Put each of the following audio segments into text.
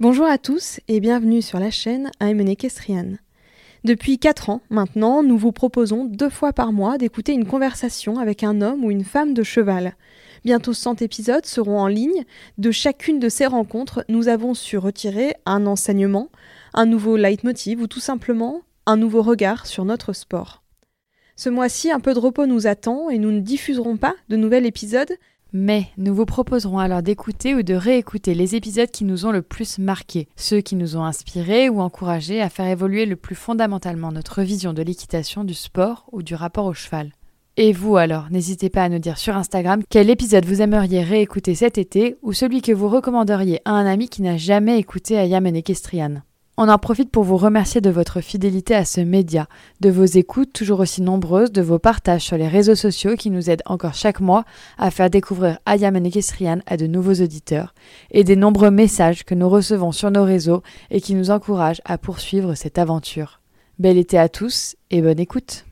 Bonjour à tous et bienvenue sur la chaîne I'm Equestrian. Depuis 4 ans maintenant, nous vous proposons deux fois par mois d'écouter une conversation avec un homme ou une femme de cheval. Bientôt 100 épisodes seront en ligne. De chacune de ces rencontres, nous avons su retirer un enseignement, un nouveau leitmotiv ou tout simplement un nouveau regard sur notre sport. Ce mois-ci, un peu de repos nous attend et nous ne diffuserons pas de nouvel épisode. Mais nous vous proposerons alors d'écouter ou de réécouter les épisodes qui nous ont le plus marqués, ceux qui nous ont inspirés ou encouragés à faire évoluer le plus fondamentalement notre vision de l'équitation, du sport ou du rapport au cheval. Et vous alors, n'hésitez pas à nous dire sur Instagram quel épisode vous aimeriez réécouter cet été ou celui que vous recommanderiez à un ami qui n'a jamais écouté Ayam Equestrian. On en profite pour vous remercier de votre fidélité à ce média, de vos écoutes toujours aussi nombreuses, de vos partages sur les réseaux sociaux qui nous aident encore chaque mois à faire découvrir Ayam Equestrian à de nouveaux auditeurs, et des nombreux messages que nous recevons sur nos réseaux et qui nous encouragent à poursuivre cette aventure. Bel été à tous et bonne écoute!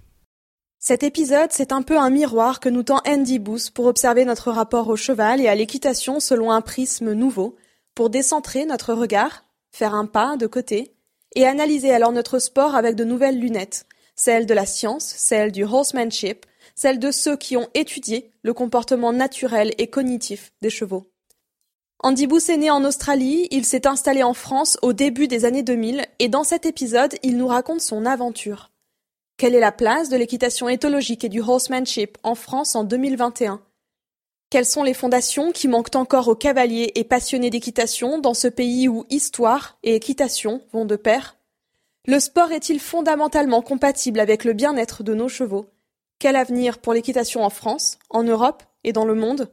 Cet épisode, c'est un peu un miroir que nous tend Andy Booth pour observer notre rapport au cheval et à l'équitation selon un prisme nouveau, pour décentrer notre regard, faire un pas de côté, et analyser alors notre sport avec de nouvelles lunettes, celles de la science, celles du horsemanship, celles de ceux qui ont étudié le comportement naturel et cognitif des chevaux. Andy Booth est né en Australie, il s'est installé en France au début des années 2000 et dans cet épisode, il nous raconte son aventure. Quelle est la place de l'équitation éthologique et du horsemanship en France en 2021 Quelles sont les fondations qui manquent encore aux cavaliers et passionnés d'équitation dans ce pays où histoire et équitation vont de pair? Le sport est-il fondamentalement compatible avec le bien-être de nos chevaux? Quel avenir pour l'équitation en France, en Europe et dans le monde?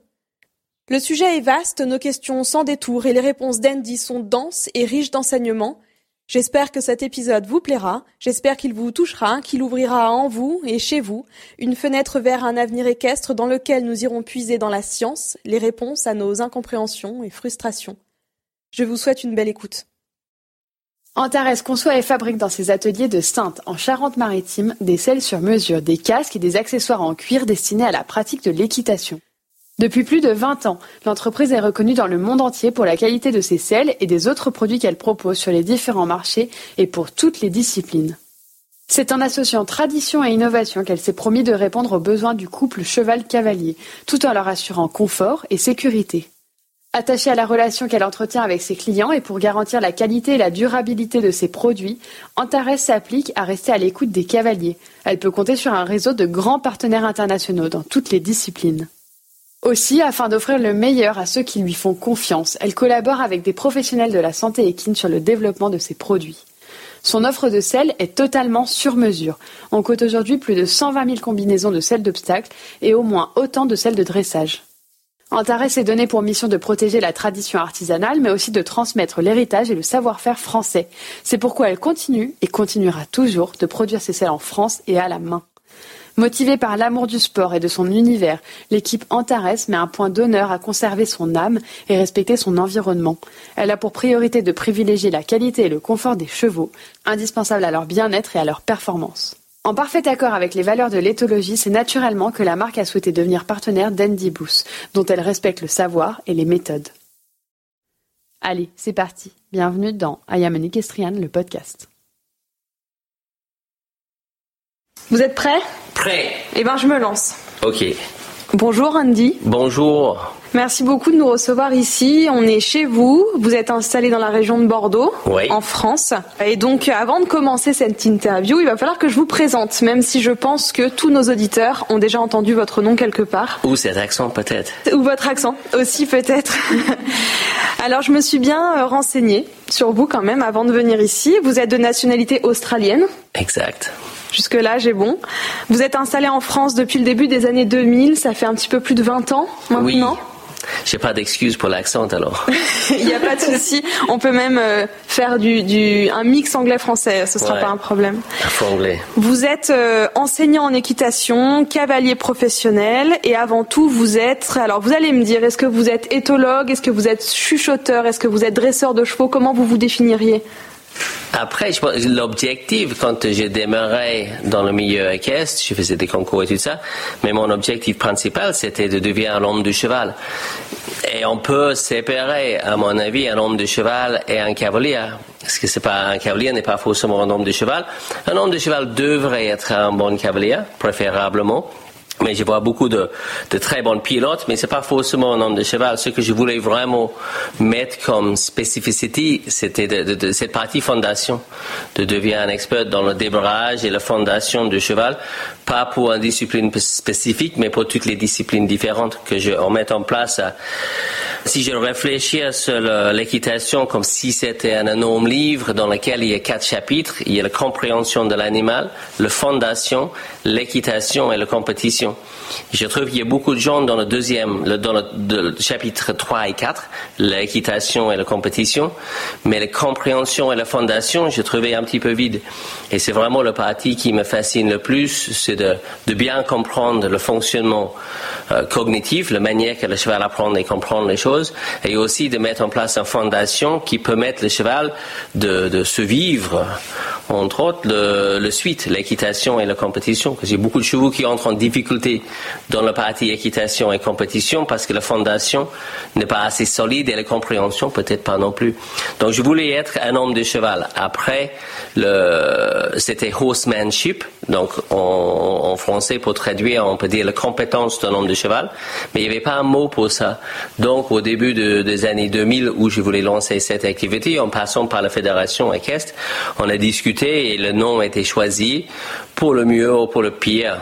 Le sujet est vaste, nos questions sans détour et les réponses d'Andy sont denses et riches d'enseignements J'espère que cet épisode vous plaira, j'espère qu'il vous touchera, qu'il ouvrira en vous et chez vous une fenêtre vers un avenir équestre dans lequel nous irons puiser dans la science les réponses à nos incompréhensions et frustrations. Je vous souhaite une belle écoute. Antares conçoit et fabrique dans ses ateliers de Sainte, en Charente-Maritime, des selles sur mesure, des casques et des accessoires en cuir destinés à la pratique de l'équitation. Depuis plus de 20 ans, l'entreprise est reconnue dans le monde entier pour la qualité de ses selles et des autres produits qu'elle propose sur les différents marchés et pour toutes les disciplines. C'est en associant tradition et innovation qu'elle s'est promis de répondre aux besoins du couple cheval-cavalier, tout en leur assurant confort et sécurité. Attachée à la relation qu'elle entretient avec ses clients et pour garantir la qualité et la durabilité de ses produits, Antares s'applique à rester à l'écoute des cavaliers. Elle peut compter sur un réseau de grands partenaires internationaux dans toutes les disciplines. Aussi, afin d'offrir le meilleur à ceux qui lui font confiance, elle collabore avec des professionnels de la santé équine sur le développement de ses produits. Son offre de sel est totalement sur mesure. On cote aujourd'hui plus de 120 000 combinaisons de sel d'obstacle et au moins autant de sel de dressage. Antares est donné pour mission de protéger la tradition artisanale, mais aussi de transmettre l'héritage et le savoir-faire français. C'est pourquoi elle continue et continuera toujours de produire ses selles en France et à la main. Motivée par l'amour du sport et de son univers, l'équipe Antares met un point d'honneur à conserver son âme et respecter son environnement. Elle a pour priorité de privilégier la qualité et le confort des chevaux, indispensables à leur bien-être et à leur performance. En parfait accord avec les valeurs de l'éthologie, c'est naturellement que la marque a souhaité devenir partenaire d'Andy Booth, dont elle respecte le savoir et les méthodes. Allez, c'est parti. Bienvenue dans I Am an Equestrian, le podcast. Vous êtes prêts? Prêt. Eh ben, je me lance. Ok. Bonjour Andy. Bonjour. Merci beaucoup de nous recevoir ici. On est chez vous. Vous êtes installé dans la région de Bordeaux, en France. Et donc, avant de commencer cette interview, il va falloir que je vous présente, même si je pense que tous nos auditeurs ont déjà entendu votre nom quelque part. Ou cet accent peut-être. Ou votre accent aussi peut-être. Alors, je me suis bien euh, renseignée sur vous quand même avant de venir ici. Vous êtes de nationalité australienne. Exact. Jusque-là, j'ai bon. Vous êtes installé en France depuis le début des années 2000, ça fait un petit peu plus de 20 ans maintenant. Oui. J'ai pas d'excuse pour l'accent alors. Il n'y a pas de souci. On peut même euh, faire du, du un mix anglais-français. Ce sera Ouais. pas un problème. Anglais. Vous êtes euh, enseignant en équitation, cavalier professionnel, et avant tout, vous êtes. Alors, vous allez me dire, est-ce que vous êtes éthologue, est-ce que vous êtes chuchoteur, est-ce que vous êtes dresseur de chevaux Comment vous vous définiriez? Après, l'objectif, quand j'ai démarré dans le milieu équestre, je faisais des concours et tout ça, mais mon objectif principal, c'était de devenir un homme de cheval. Et on peut séparer, à mon avis, un homme de cheval et un cavalier. Parce que c'est pas un cavalier n'est pas forcément un homme de cheval. Un homme de cheval devrait être un bon cavalier, préférablement. Mais je vois beaucoup de, très bons pilotes, mais c'est pas forcément un homme de cheval. Ce que je voulais vraiment mettre comme spécificité, c'était de, de- cette partie fondation, de devenir un expert dans le démarrage et la fondation du cheval, pas pour une discipline spécifique, mais pour toutes les disciplines différentes que je met en place. à- si je réfléchis sur l'équitation comme si c'était un énorme livre dans lequel il y a quatre chapitres, il y a la compréhension de l'animal, la fondation, l'équitation et la compétition. Je trouve qu'il y a beaucoup de gens dans le deuxième, dans le, chapitre 3 et 4, l'équitation et la compétition, mais la compréhension et la fondation, je trouvais un petit peu vide. Et c'est vraiment le parti qui me fascine le plus, c'est de, bien comprendre le fonctionnement euh, cognitif, la manière que le cheval apprend et comprend les choses, et aussi de mettre en place une fondation qui permette le cheval de, se vivre, entre autres, le, suite, l'équitation et la compétition. Parce beaucoup de chevaux qui entrent en difficulté dans la partie équitation et compétition parce que la fondation n'est pas assez solide et la compréhension peut-être pas non plus. Donc je voulais être un homme de cheval. Après, c'était horsemanship. Donc en, en français, pour traduire, on peut dire la compétence d'un homme de cheval. Mais il n'y avait pas un mot pour ça. Donc au début de- des années 2000 où je voulais lancer cette activité, en passant par la fédération équestre, on a discuté et le nom a été choisi pour le mieux ou pour le pire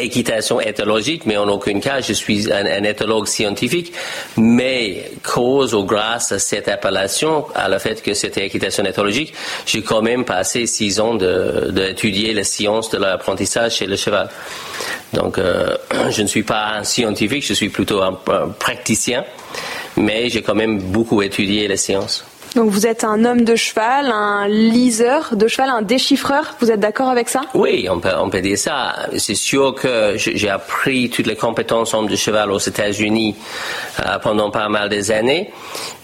équitation éthologique, mais en aucun cas je suis un, éthologue scientifique, mais cause ou grâce à cette appellation, à le fait que c'était équitation éthologique, j'ai quand même passé six ans de- d'étudier la science de l'apprentissage chez le cheval. Donc euh, je ne suis pas un scientifique, je suis plutôt un, praticien, mais j'ai quand même beaucoup étudié la science. Donc, vous êtes un homme de cheval, un liseur de cheval, un déchiffreur. Vous êtes d'accord avec ça? Oui, on peut, dire ça. C'est sûr que j'ai appris toutes les compétences homme de cheval aux États-Unis euh, pendant pas mal des années,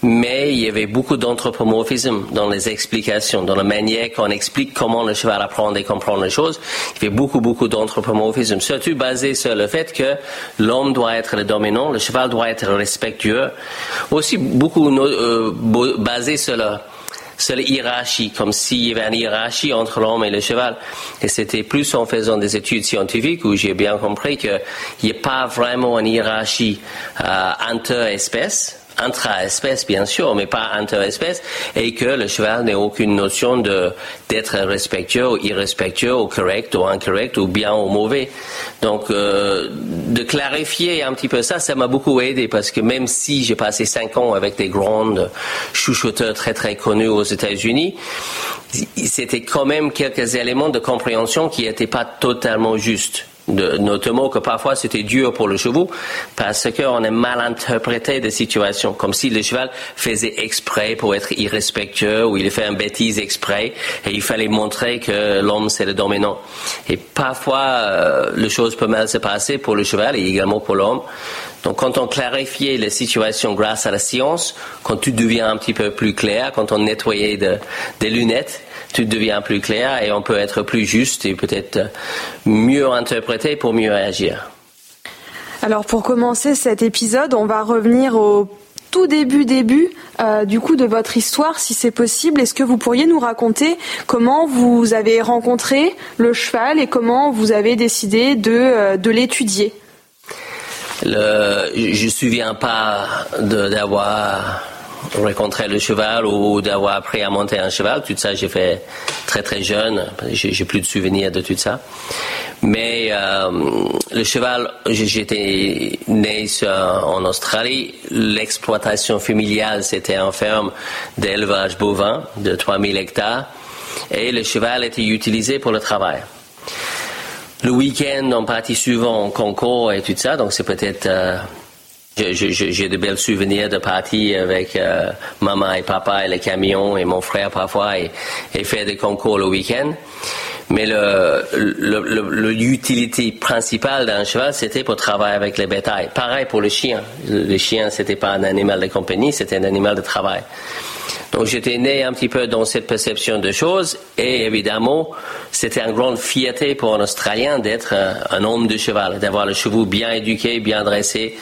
mais il y avait beaucoup d'anthropomorphisme dans les explications, dans la manière qu'on explique comment le cheval apprend et comprend les choses. Il y avait beaucoup, beaucoup d'anthropomorphisme, surtout basé sur le fait que l'homme doit être le dominant, le cheval doit être respectueux. Aussi beaucoup euh, basé la sur la hiérarchie, comme s'il y avait une hiérarchie entre l'homme et le cheval. Et c'était plus en faisant des études scientifiques où j'ai bien compris qu'il n'y a pas vraiment une hiérarchie euh, inter-espèces, intra-espèces bien sûr, mais pas inter-espèces, et que le cheval n'a aucune notion de d'être respectueux ou irrespectueux ou correct ou incorrect ou bien ou mauvais. Donc euh, de clarifier un petit peu ça, ça m'a beaucoup aidé parce que même si j'ai passé cinq ans avec des grandes chuchoteurs très très connus aux États-Unis, c'était quand même quelques éléments de compréhension qui n'étaient pas totalement justes. Notamment que parfois c'était dur pour le cheval parce qu'on a mal interprété des situations, comme si le cheval faisait exprès pour être irrespectueux ou il fait une bêtise exprès et il fallait montrer que l'homme c'est le dominant. Et parfois euh, les choses peuvent mal se passer pour le cheval et également pour l'homme. Donc quand on clarifiait les situations grâce à la science, quand tout devient un petit peu plus clair, quand on nettoyait de- des lunettes, tout devient plus clair et on peut être plus juste et peut-être mieux interpréter pour mieux agir. Alors pour commencer cet épisode, on va revenir au tout début début euh, du coup de votre histoire, si c'est possible. Est-ce que vous pourriez nous raconter comment vous avez rencontré le cheval et comment vous avez décidé de, euh, de l'étudier? Le, je ne me souviens pas d'avoir rencontré le cheval ou d'avoir appris à monter un cheval. Tout ça, j'ai fait très très jeune. J'ai plus de souvenirs de tout ça. Mais euh, le cheval, j'étais né en Australie. L'exploitation familiale, c'était une ferme d'élevage bovin de 3000 hectares. Et le cheval était utilisé pour le travail. Le week-end, on partit souvent en concours et tout ça, donc c'est peut-être... Euh, j'ai de belles souvenirs de parties avec euh, maman et papa et les camions et mon frère parfois et, et faire des concours le week-end. Mais l'utilité principale d'un cheval, c'était pour travailler avec les bétails. Pareil pour le chien. Le chien, c'était pas un animal de compagnie, c'était un animal de travail. Donc j'étais né un petit peu dans cette perception de choses et évidemment c'était une grande fierté pour un Australien d'être un, homme de cheval, d'avoir le chevaux bien éduqué, bien dressé.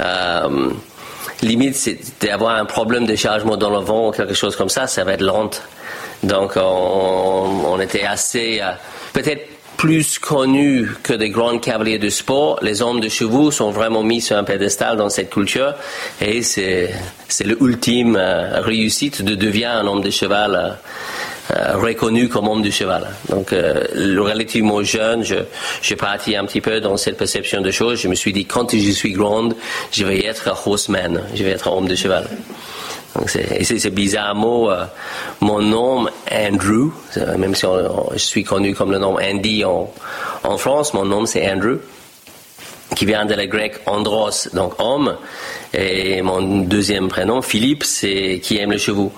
Euh, limite c'est d'avoir un problème de chargement dans le vent ou quelque chose comme ça, ça va être lent. Donc on, était assez euh, peut-être plus connus que des grands cavaliers de sport, les hommes de chevaux sont vraiment mis sur un pédestal dans cette culture et c'est, c'est l'ultime euh, réussite de devenir un homme de cheval euh, euh, reconnu comme homme de cheval. Donc, relativement jeune, je, j'ai parti un petit peu dans cette perception de choses. Je me suis dit, quand je suis grande, je vais être horseman, je vais être homme de cheval. C'est, c'est, bizarrement euh, mon nom Andrew, même si je suis connu comme le nom Andy en, en France, mon nom c'est Andrew qui vient de la grec andros, donc homme, et mon deuxième prénom, Philippe, c'est qui aime le chevaux.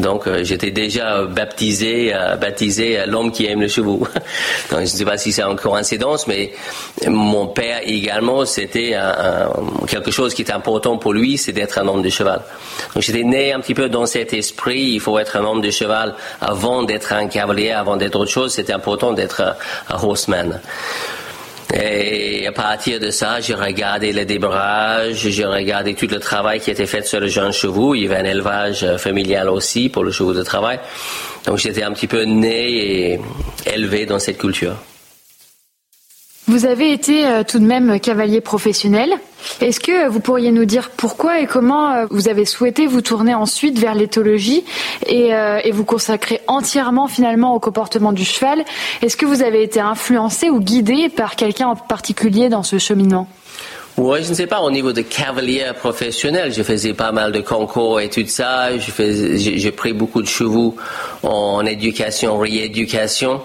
Donc euh, j'étais déjà baptisé, euh, baptisé l'homme qui aime le chevaux. donc je ne sais pas si c'est une coïncidence, mais mon père également, c'était quelque chose qui était important pour lui, c'est d'être un homme de cheval. Donc j'étais né un petit peu dans cet esprit, il faut être un homme de cheval avant d'être un cavalier, avant d'être autre chose, c'était important d'être un horseman. Et à partir de ça, j'ai regardé le débrage, j'ai regardé tout le travail qui était fait sur le jeune chevaux. Il y avait un élevage euh, familial aussi pour le chevaux de travail. Donc j'étais un petit peu né et élevé dans cette culture. Vous avez été euh, tout de même cavalier professionnel. Est-ce que vous pourriez nous dire pourquoi et comment euh, vous avez souhaité vous tourner ensuite vers l'éthologie et, euh, et, vous consacrer entièrement finalement au comportement du cheval? Est-ce que vous avez été influencé ou guidé par quelqu'un en particulier dans ce cheminement? Oui, je ne sais pas, au niveau de cavalier professionnel, je faisais pas mal de concours et tout ça. J'ai pris beaucoup de chevaux en éducation, rééducation.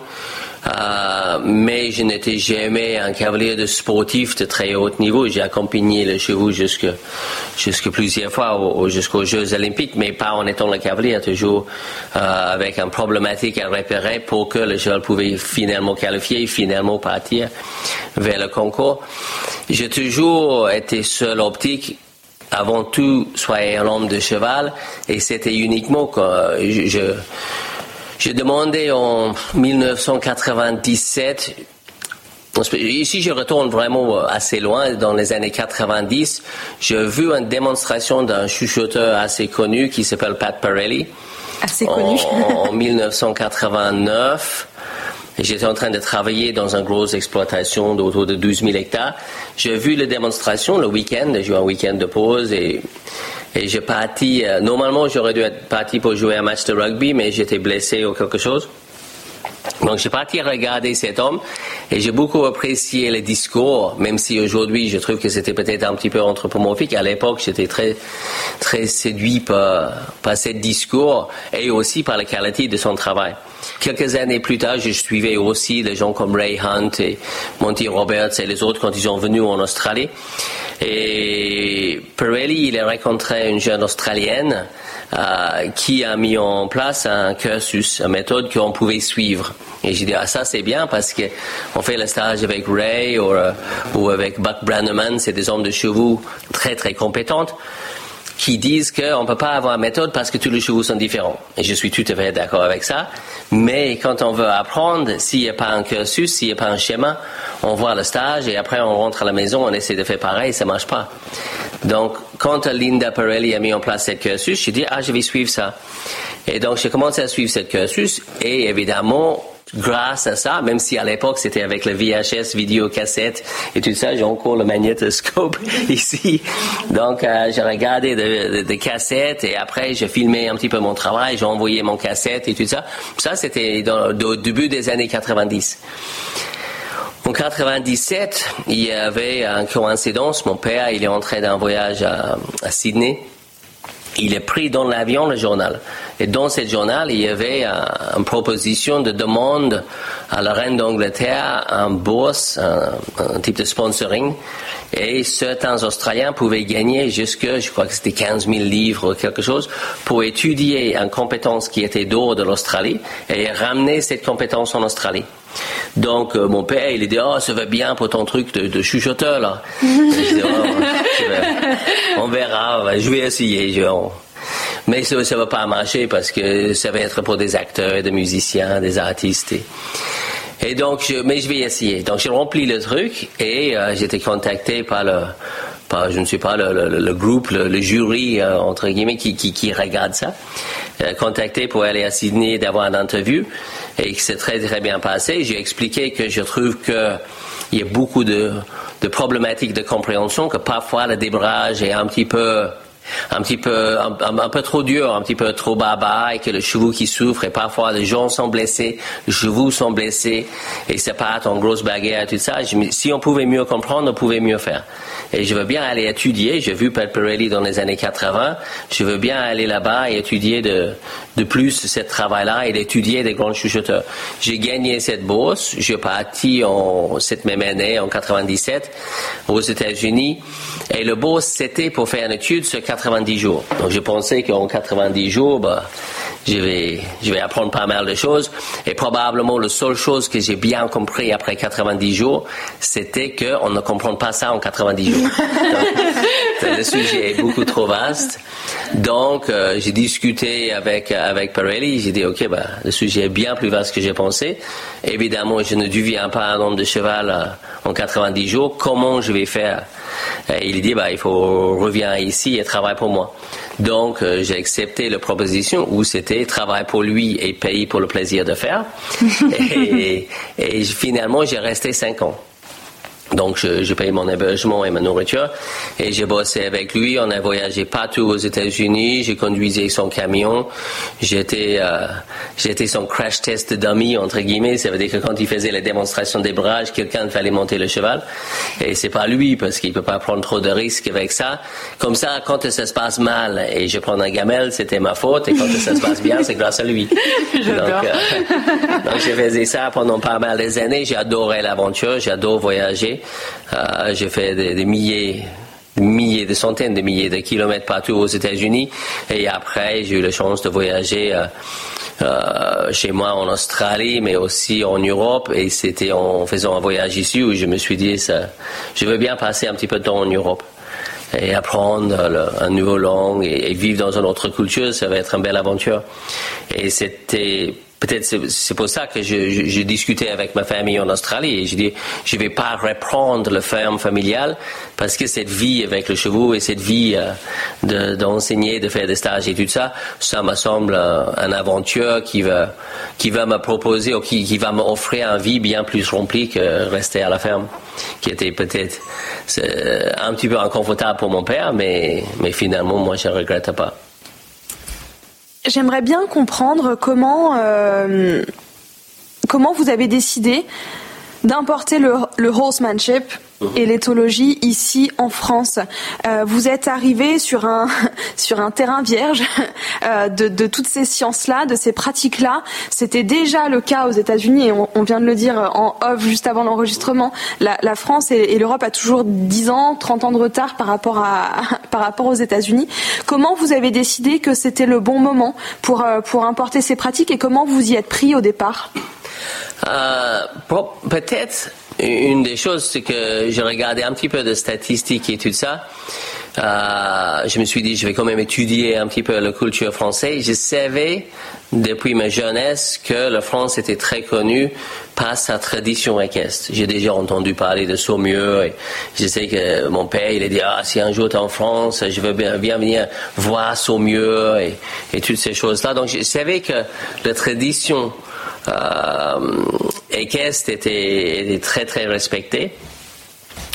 Euh, mais je n'étais jamais un cavalier de sportif de très haut niveau. J'ai accompagné le chevaux jusque, jusque plusieurs fois jusqu'aux Jeux Olympiques, mais pas en étant le cavalier, toujours euh, avec un problématique à repérer pour que le cheval pouvait finalement qualifier, finalement partir vers le concours. J'ai toujours été seul optique avant tout soyez un homme de cheval et c'était uniquement que je j'ai demandé en 1997 Ici, je retourne vraiment assez loin. Dans les années 90, j'ai vu une démonstration d'un chuchoteur assez connu qui s'appelle Pat Pirelli. Assez connu. En, en 1989. J'étais en train de travailler dans une grosse exploitation d'autour de 12 000 hectares. J'ai vu la démonstration le week-end. J'ai eu un week-end de pause et et j'ai parti, euh, normalement j'aurais dû être parti pour jouer un match de rugby, mais j'étais blessé ou quelque chose. Donc j'ai parti regarder cet homme et j'ai beaucoup apprécié le discours, même si aujourd'hui je trouve que c'était peut-être un petit peu anthropomorphique. À l'époque, j'étais très très séduit par, par ce discours et aussi par la qualité de son travail. Quelques années plus tard, je suivais aussi des gens comme Ray Hunt et Monty Roberts et les autres quand ils sont venus en Australie. Et Pirelli, il a rencontré une jeune Australienne euh, qui a mis en place un cursus, une méthode qu'on pouvait suivre. Et j'ai dit, ah, ça c'est bien parce que on fait le stage avec Ray ou, euh, ou avec Buck Brannaman, c'est des hommes de chevaux très très compétentes qui disent qu'on ne peut pas avoir une méthode parce que tous les chevaux sont différents. Et je suis tout à fait d'accord avec ça. Mais quand on veut apprendre, s'il n'y a pas un cursus, s'il n'y a pas un schéma, on voit le stage et après on rentre à la maison, on essaie de faire pareil, ça ne marche pas. Donc, quand Linda Pirelli a mis en place cette cursus, j'ai dit, ah, je vais suivre ça. Et donc, j'ai commencé à suivre cette cursus et évidemment, grâce à ça, même si à l'époque c'était avec le VHS, vidéocassette et tout ça, j'ai encore le magnétoscope ici. Donc euh, j'ai regardé des cassettes et après j'ai filmé un petit peu mon travail, j'ai envoyé mon cassette et tout ça. Ça c'était au début des années 90. En 97, il y avait une coïncidence. Mon père, il est entré d'un voyage à, à Sydney il est pris dans l'avion le journal. Et dans ce journal, il y avait une proposition de demande à la reine d'Angleterre, un bourse, un, type de sponsoring. Et certains Australiens pouvaient gagner jusque, je crois que c'était 15 000 livres ou quelque chose, pour étudier une compétence qui était dehors de l'Australie et ramener cette compétence en Australie. Donc euh, mon père, il dit oh ça va bien pour ton truc de, chuchoteur là. Oh, on verra, je vais essayer. Mais ça, ne va pas marcher parce que ça va être pour des acteurs, des musiciens, des artistes. Et, donc, mais je vais essayer. Donc j'ai rempli le truc et euh, été contacté par le je ne sais pas, le, groupe, le, jury, euh, entre guillemets, qui, qui, regarde ça, euh, contacté pour aller à Sydney d'avoir une interview et que c'est très, très bien passé. J'ai expliqué que je trouve qu'il y a beaucoup de, de problématiques de compréhension, que parfois le débrage est un petit peu un petit peu un, peu trop dur, un petit peu trop baba et que le chevaux qui souffre et parfois les gens sont blessés, les chevaux sont blessés et c'est pas en grosse bagarre tout ça. si on pouvait mieux comprendre, on pouvait mieux faire. Et je veux bien aller étudier. J'ai vu Pat Pirelli dans les années 80. Je veux bien aller là-bas et étudier de, de plus ce travail-là et d'étudier des grands chuchoteurs. J'ai gagné cette bourse. Je parti en cette même année, en 97, aux États-Unis. Et le bourse, c'était pour faire une étude sur 90 jours. Donc, je pensais qu'en 90 jours, bah, je vais, je vais apprendre pas mal de choses. Et probablement, la seule chose que j'ai bien compris après 90 jours, c'était qu'on ne comprend pas ça en 90 jours. le sujet est beaucoup trop vaste. Donc, euh, j'ai discuté avec, avec Pirelli. J'ai dit, OK, bah, le sujet est bien plus vaste que j'ai pensé. Évidemment, je ne deviens pas un homme de cheval euh, en 90 jours. Comment je vais faire? Et il dit, bah, il faut revenir ici et travailler pour moi. Donc, euh, j'ai accepté la proposition où c'était travail pour lui et payer pour le plaisir de faire. et, et finalement, j'ai resté cinq ans. Donc, je, je paye mon hébergement et ma nourriture. Et j'ai bossé avec lui. On a voyagé partout aux États-Unis. J'ai conduisé son camion. J'étais, euh, j'étais son crash test dummy, entre guillemets. Ça veut dire que quand il faisait les démonstrations des brages, quelqu'un fallait monter le cheval. Et c'est pas lui, parce qu'il peut pas prendre trop de risques avec ça. Comme ça, quand ça se passe mal et je prends un gamelle, c'était ma faute. Et quand ça se passe bien, c'est grâce à lui. donc, euh, donc, j'ai fait ça pendant pas mal des années. J'ai adoré l'aventure. J'adore voyager. Euh, j'ai fait des, milliers milliers, des centaines de milliers de kilomètres partout aux États-Unis. Et après, j'ai eu la chance de voyager euh, euh, chez moi en Australie, mais aussi en Europe. Et c'était en faisant un voyage ici où je me suis dit, ça, je veux bien passer un petit peu de temps en Europe et apprendre un nouveau langue et, vivre dans une autre culture, ça va être une belle aventure. Et c'était peut-être c'est pour ça que j'ai discuté avec ma famille en Australie et je dis je vais pas reprendre le ferme familiale parce que cette vie avec le chevaux et cette vie euh, d'enseigner, de, faire des stages et tout ça, ça me semble un, aventure qui va qui va me proposer ou qui, qui va m'offrir une vie bien plus remplie que rester à la ferme, qui était peut-être un petit peu inconfortable pour mon père, mais mais finalement moi je ne regrette pas. J'aimerais bien comprendre comment, euh, comment vous avez décidé d'importer le, le horsemanship et l'éthologie ici en France. Euh, vous êtes arrivé sur un sur un terrain vierge euh, de, de, toutes ces sciences-là, de ces pratiques-là. C'était déjà le cas aux États-Unis et on, on, vient de le dire en off juste avant l'enregistrement. La, la, France et, et l'Europe a toujours 10 ans, 30 ans de retard par rapport à par rapport aux États-Unis. Comment vous avez décidé que c'était le bon moment pour euh, pour importer ces pratiques et comment vous y êtes pris au départ? Euh, Peut-être une des choses, c'est que j'ai regardé un petit peu de statistiques et tout ça. Euh, je me suis dit, je vais quand même étudier un petit peu la culture française. Je savais depuis ma jeunesse que la France était très connue par sa tradition équestre. J'ai déjà entendu parler de Saumur je sais que mon père, il a dit, ah, si un jour tu es en France, je veux bien, venir voir Saumur et, toutes ces choses-là. Donc je savais que la tradition équestre était, très très respecté.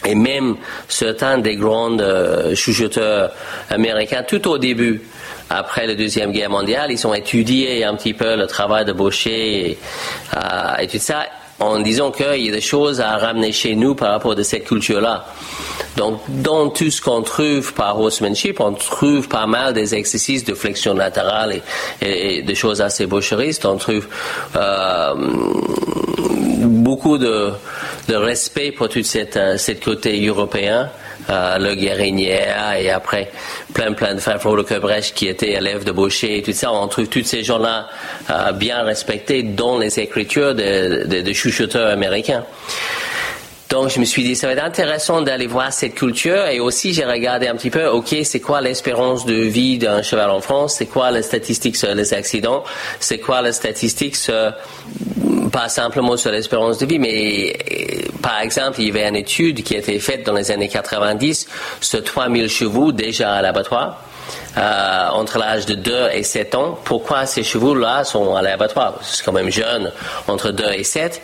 Et même certains des grands euh, chuchoteurs américains, tout au début, après la Deuxième Guerre mondiale, ils ont étudié un petit peu le travail de Boucher et, euh, et tout ça en disant qu'il y a des choses à ramener chez nous par rapport à cette culture-là. Donc, dans tout ce qu'on trouve par horsemanship, on trouve pas mal des exercices de flexion latérale et, des choses assez boucheristes. On trouve euh, beaucoup de, respect pour tout cette, euh, cette côté européen. Euh, le Guérinière et après plein plein de frères Brecht qui étaient élèves de Boucher et tout ça. On trouve tous ces gens-là euh, bien respectés dans les écritures de, de, de chuchoteurs américains. Donc, je me suis dit, ça va être intéressant d'aller voir cette culture. Et aussi, j'ai regardé un petit peu, OK, c'est quoi l'espérance de vie d'un cheval en France? C'est quoi les statistiques sur les accidents? C'est quoi les statistiques sur, pas simplement sur l'espérance de vie, mais par exemple, il y avait une étude qui a été faite dans les années 90 sur 3000 chevaux déjà à l'abattoir. Euh, entre l'âge de 2 et 7 ans. Pourquoi ces chevaux-là sont à l'abattoir? C'est quand même jeune, entre 2 et 7.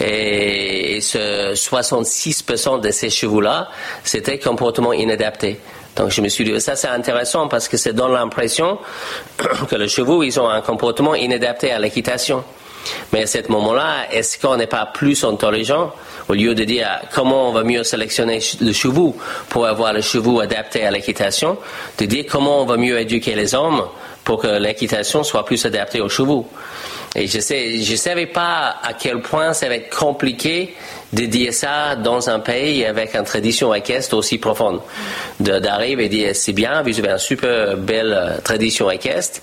Et, ce 66% de ces chevaux-là, c'était comportement inadapté. Donc je me suis dit, ça c'est intéressant parce que ça donne l'impression que les chevaux, ils ont un comportement inadapté à l'équitation. Mais à ce moment-là, est-ce qu'on n'est pas plus intelligent au lieu de dire comment on va mieux sélectionner le chevaux pour avoir le chevaux adapté à l'équitation, de dire comment on va mieux éduquer les hommes pour que l'équitation soit plus adaptée aux chevaux. Et je sais, je savais pas à quel point ça va être compliqué de dire ça dans un pays avec une tradition équestre aussi profonde. D'arriver et dire c'est bien, vous avez une super belle euh, tradition équestre,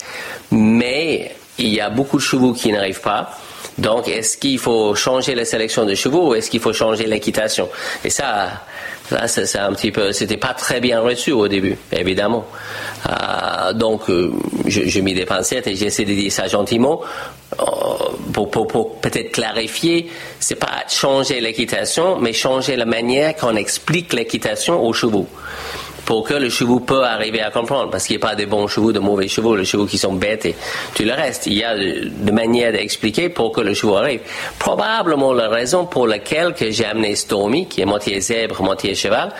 mais il y a beaucoup de chevaux qui n'arrivent pas. Donc, est-ce qu'il faut changer la sélection de chevaux ou est-ce qu'il faut changer l'équitation? Et ça, là, c'est un petit peu, c'était pas très bien reçu au début, évidemment. Euh, donc, euh, je, mis des pincettes et j'essaie de dire ça gentiment euh, pour, pour peut-être clarifier. C'est pas changer l'équitation, mais changer la manière qu'on explique l'équitation aux chevaux pour que le chevaux peut arriver à comprendre. Parce qu'il n'y a pas de bons chevaux, de mauvais chevaux, les chevaux qui sont bêtes et tout le reste. Il y a de, manières d'expliquer pour que le cheval arrive. Probablement la raison pour laquelle que j'ai amené Stormy, qui est moitié zèbre, moitié cheval,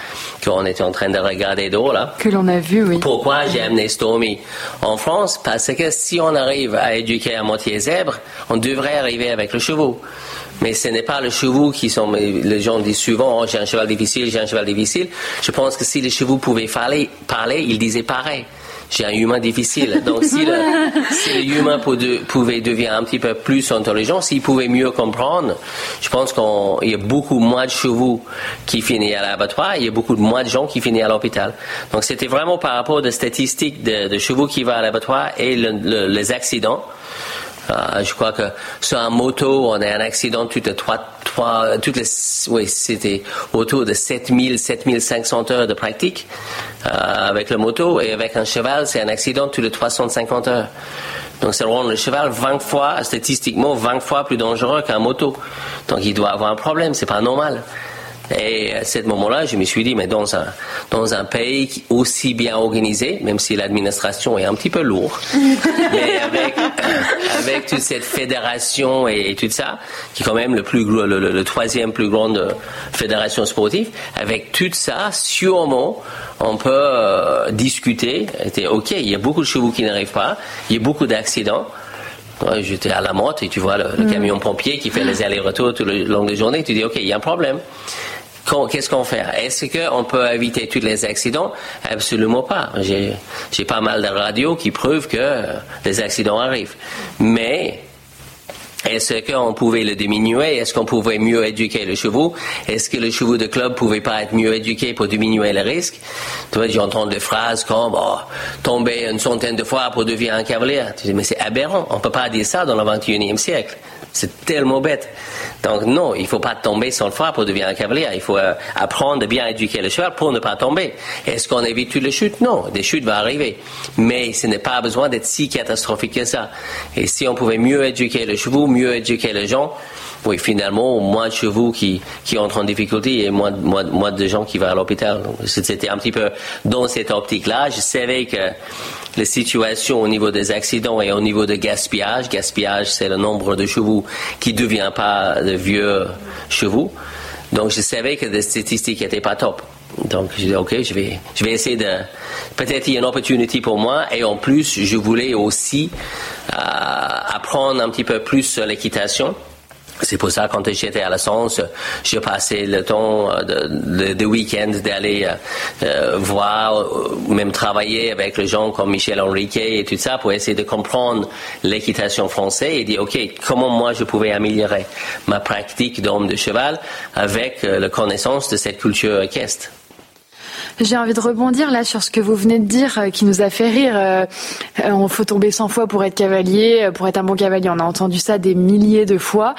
qu'on était en train de regarder d'eau là. Que l'on a vu, oui. Pourquoi j'ai amené Stormy en France? Parce que si on arrive à éduquer à moitié zèbre, on devrait arriver avec le cheval. Mais ce n'est pas les chevaux qui sont. Les gens disent souvent oh, j'ai un cheval difficile, j'ai un cheval difficile. Je pense que si les chevaux pouvaient parler, parler ils disaient pareil. J'ai un humain difficile. Donc, si le, si humain pouvait devenir un petit peu plus intelligent, s'il pouvait mieux comprendre, je pense qu'il y a beaucoup moins de chevaux qui finissent à l'abattoir, il y a beaucoup moins de gens qui finissent à l'hôpital. Donc, c'était vraiment par rapport aux statistiques de, chevaux qui vont à l'abattoir et les accidents. Euh, je crois que sur un moto, on a un accident toutes les trois, trois toutes les, oui, c'était autour de 7000, 7500 heures de pratique euh, avec le moto et avec un cheval, c'est un accident toutes les 350 heures. Donc c'est rend le cheval 20 fois, statistiquement 20 fois plus dangereux qu'un moto. Donc il doit avoir un problème, c'est pas normal. Et à ce moment-là, je me suis dit, mais dans un, dans un pays aussi bien organisé, même si l'administration est un petit peu lourde, mais avec, avec toute cette fédération et, tout ça, qui est quand même le, plus, le, le, troisième plus grande fédération sportive, avec tout ça, sûrement, on peut euh, discuter. Ok, il y a beaucoup de chevaux qui n'arrivent pas, il y a beaucoup d'accidents. J'étais à la motte et tu vois le, mm. camion pompier qui fait les allers-retours tout le long de la journée. Tu dis, OK, il y a un problème. Qu'est-ce qu'on fait? Est-ce qu'on peut éviter tous les accidents? Absolument pas. J'ai pas mal de radios qui prouvent que les accidents arrivent. Mais est-ce qu'on pouvait le diminuer? Est-ce qu'on pouvait mieux éduquer les chevaux? Est-ce que les chevaux de club pouvaient pas être mieux éduqués pour diminuer le risque? Tu vois, j'entends des phrases comme oh, tomber une centaine de fois pour devenir un cavalier. Tu dis, mais c'est aberrant. On peut pas dire ça dans le 21e siècle. C'est tellement bête. Donc non, il faut pas tomber sans le fois pour devenir un cavalier. Il faut euh, apprendre à bien éduquer le cheval pour ne pas tomber. Est-ce qu'on évite toutes les chutes? Non, des chutes vont arriver. Mais ce n'est pas besoin d'être si catastrophique que ça. Et si on pouvait mieux éduquer les chevaux, mieux éduquer les gens, oui, finalement, moins de chevaux qui, qui entrent en difficulté et moins, moins, moins de gens qui vont à l'hôpital. C'était un petit peu dans cette optique-là. Je savais que la situation au niveau des accidents et au niveau de gaspillage, gaspillage, c'est le nombre de chevaux qui ne devient pas de vieux chevaux. Donc, je savais que les statistiques n'étaient pas top. Donc, j'ai dit, OK, je vais, je vais essayer de. Peut-être il y a une opportunité pour moi. Et en plus, je voulais aussi euh, apprendre un petit peu plus sur l'équitation. C'est pour ça, quand j'étais à la Science, je passais le temps euh, de, de, week-end d'aller euh, euh, voir, même travailler avec les gens comme Michel Henriquet et tout ça pour essayer de comprendre l'équitation française et dire, OK, comment moi je pouvais améliorer ma pratique d'homme de cheval avec la connaissance de cette culture équestre. J'ai envie de rebondir là sur ce que vous venez de dire euh, qui nous a fait rire. Euh, on faut tomber 100 fois pour être cavalier, euh, pour être un bon cavalier. On a entendu ça des milliers de fois.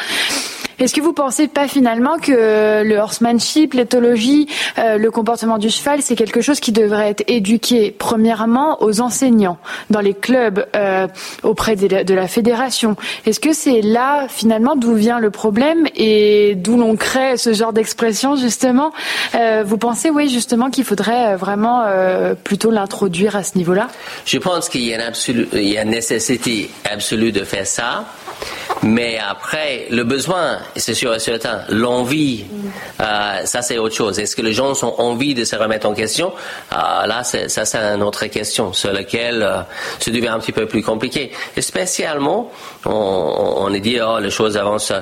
Est-ce que vous pensez pas finalement que le horsemanship, l'éthologie, euh, le comportement du cheval, c'est quelque chose qui devrait être éduqué premièrement aux enseignants, dans les clubs, euh, auprès de la, fédération? Est-ce que c'est là finalement d'où vient le problème et d'où l'on crée ce genre d'expression justement? Euh, Vous pensez oui justement qu'il faudrait vraiment plutôt l'introduire à ce niveau-là? Je pense qu'il y a une nécessité absolue de faire ça. Mais après, le besoin, c'est sûr et certain. L'envie, euh, ça c'est autre chose. Est-ce que les gens ont envie de se remettre en question? Euh, Là, ça c'est une autre question sur laquelle euh, devient un petit peu plus compliqué. Et spécialement, on, est dit, oh, les choses avancent,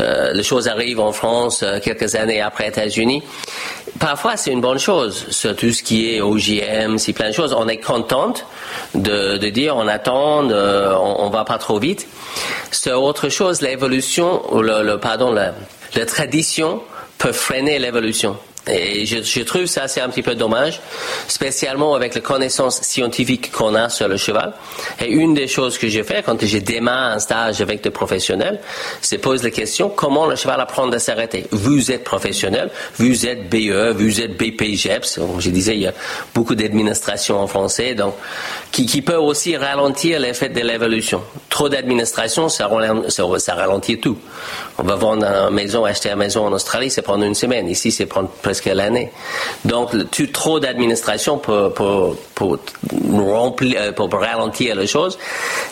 euh, les choses arrivent en France quelques années après les États-Unis. Parfois, c'est une bonne chose. Sur tout ce qui est OGM, c'est plein de choses. On est contente de, dire, on attend, on, on va pas trop vite. Autre chose, l'évolution, le, le, pardon, la tradition peut freiner l'évolution. Et je, je, trouve ça c'est un petit peu dommage, spécialement avec les connaissances scientifiques qu'on a sur le cheval. Et une des choses que j'ai fait quand j'ai démarré un stage avec des professionnels, c'est poser la question comment le cheval apprend à s'arrêter? Vous êtes professionnel, vous êtes BE, vous êtes BPGEPS. Je disais, il y a beaucoup d'administration en français, donc qui, qui peut aussi ralentir l'effet de l'évolution. Trop d'administration, ça, ça, ça ralentit tout. On va vendre une maison, acheter une maison en Australie, c'est prendre une semaine. Ici, c'est prendre presque l'année. Donc, tu, trop d'administration pour, pour, pour, remplir, euh, pour ralentir les choses.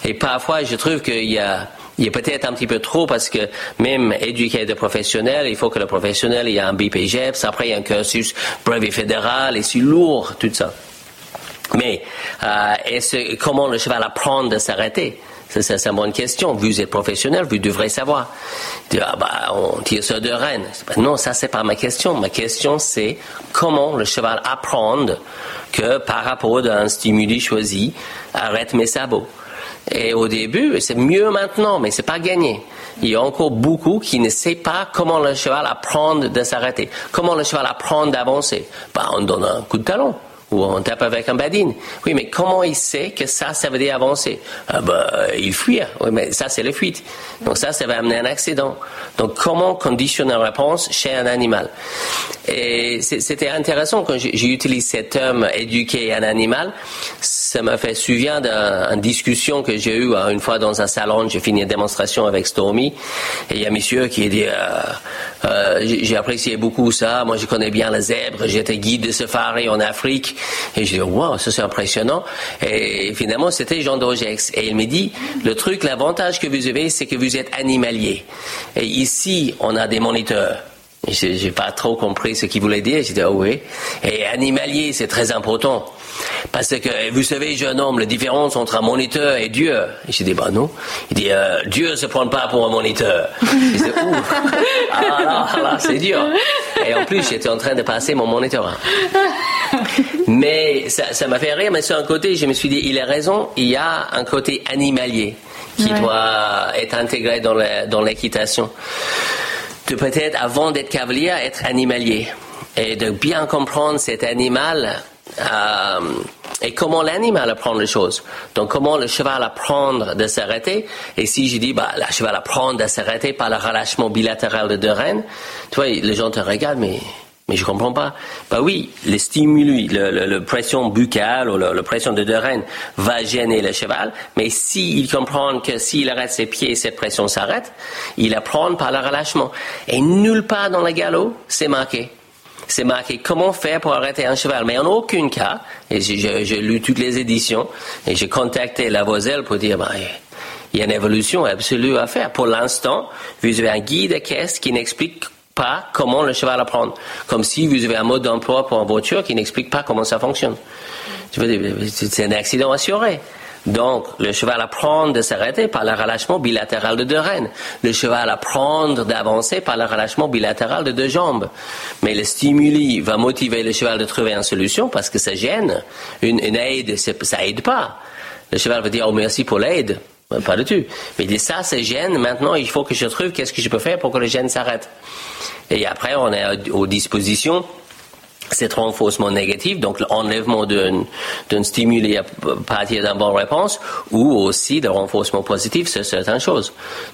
Et parfois, je trouve qu'il y a il a peut-être un petit peu trop parce que même éduquer des professionnels, il faut que le professionnel il y a un BPGEPS, après il y a un cursus brevet fédéral et c'est lourd tout ça. Mais euh, comment le cheval apprend de s'arrêter? C'est une bonne question. Vous êtes professionnel, vous devrez savoir. Ah bah, on tire sur deux rênes. Non, ça c'est pas ma question. Ma question c'est comment le cheval apprend que par rapport à un stimuli choisi, arrête mes sabots. Et au début, c'est mieux maintenant, mais c'est pas gagné. Il y a encore beaucoup qui ne savent pas comment le cheval apprend de s'arrêter, comment le cheval apprend d'avancer. Bah, on donne un coup de talon ou on tape avec un badine. Oui, mais comment il sait que ça, ça veut dire avancer? Ah ben, Il fuit. Oui, mais ça, c'est la fuite. Donc ça, ça va amener un accident. Donc comment conditionner une réponse chez un animal? Et c'était intéressant quand j'ai utilisé ce terme éduquer un animal. Ça m'a fait souvenir d'une discussion que j'ai eue une fois dans un salon. J'ai fini une démonstration avec Stormy. Et il y a un monsieur qui a dit euh, euh, J'ai apprécié beaucoup ça. Moi, je connais bien les zèbres. J'étais guide de safari en Afrique. Et je dis, wow, ça c'est impressionnant. Et finalement, c'était Jean Dogex. Et il me dit, le truc, l'avantage que vous avez, c'est que vous êtes animalier. Et ici, on a des moniteurs. J'ai pas trop compris ce qu'il voulait dire. J'ai dit, ah oui. Et animalier, c'est très important. Parce que, vous savez, jeune homme, la différence entre un moniteur et Dieu. J'ai dit, bah non. Il dit, euh, Dieu ne se prend pas pour un moniteur. Dis, ouf. Ah là, là, c'est dur. Et en plus, j'étais en train de passer mon moniteur. Mais ça m'a fait rire, mais sur un côté, je me suis dit, il a raison, il y a un côté animalier qui doit être intégré dans l'équitation. De peut-être, avant d'être cavalier, être animalier. Et de bien comprendre cet animal euh, et comment l'animal apprend les choses. Donc, comment le cheval apprend de s'arrêter. Et si je dis, bah, le cheval apprend de s'arrêter par le relâchement bilatéral de deux rênes, tu vois, les gens te regardent, mais Mais je comprends pas. Bah oui, le stimuli, le, le, pression buccale ou la pression de deux va gêner le cheval, mais s'il comprend que s'il arrête ses pieds, cette pression s'arrête, il apprend par le relâchement. Et nulle part dans le galop, c'est marqué. C'est marqué comment faire pour arrêter un cheval. Mais en aucun cas, et j'ai lu toutes les éditions, et j'ai contacté la Voselle pour dire, bah, il y a une évolution absolue à faire. Pour l'instant, vous avez un guide équestre qui n'explique pas comment le cheval apprend. Comme si vous avez un mode d'emploi pour une voiture qui n'explique pas comment ça fonctionne. C'est un accident assuré. Donc, le cheval apprend de s'arrêter par le relâchement bilatéral de deux rênes. Le cheval apprend d'avancer par le relâchement bilatéral de deux jambes. Mais le stimuli va motiver le cheval de trouver une solution parce que ça gêne. Une, aide, ça aide pas. Le cheval va dire, oh merci pour l'aide. Pas du tout. Mais il dit, ça, c'est gêne. Maintenant, il faut que je trouve qu'est-ce que je peux faire pour que le gêne s'arrête. Et après, on est aux dispositions cet renforcement négatif, donc l'enlèvement d'un stimuli à partir d'une bonne réponse, ou aussi le renforcement positif sur certaines choses.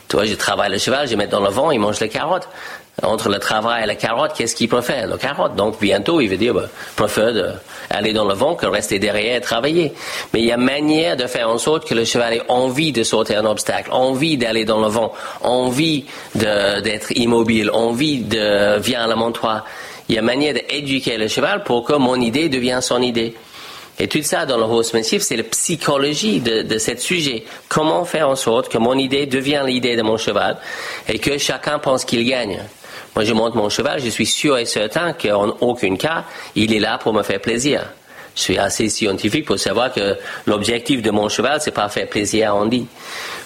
Tu vois, je travaille le cheval, je mets dans le vent, il mange les carottes entre le travail et la carotte, qu'est-ce qu'il préfère? La carotte. Donc bientôt, il veut dire, bah, préfère aller dans le vent que rester derrière et travailler. Mais il y a manière de faire en sorte que le cheval ait envie de sauter un obstacle, envie d'aller dans le vent, envie d'être immobile, envie de venir à la montoie. Il y a manière d'éduquer le cheval pour que mon idée devienne son idée. Et tout ça dans le horsemanship, c'est la psychologie de, de ce sujet. Comment faire en sorte que mon idée devienne l'idée de mon cheval et que chacun pense qu'il gagne. Moi, je monte mon cheval, je suis sûr et certain qu'en aucun cas, il est là pour me faire plaisir. Je suis assez scientifique pour savoir que l'objectif de mon cheval, c'est pas faire plaisir à Andy.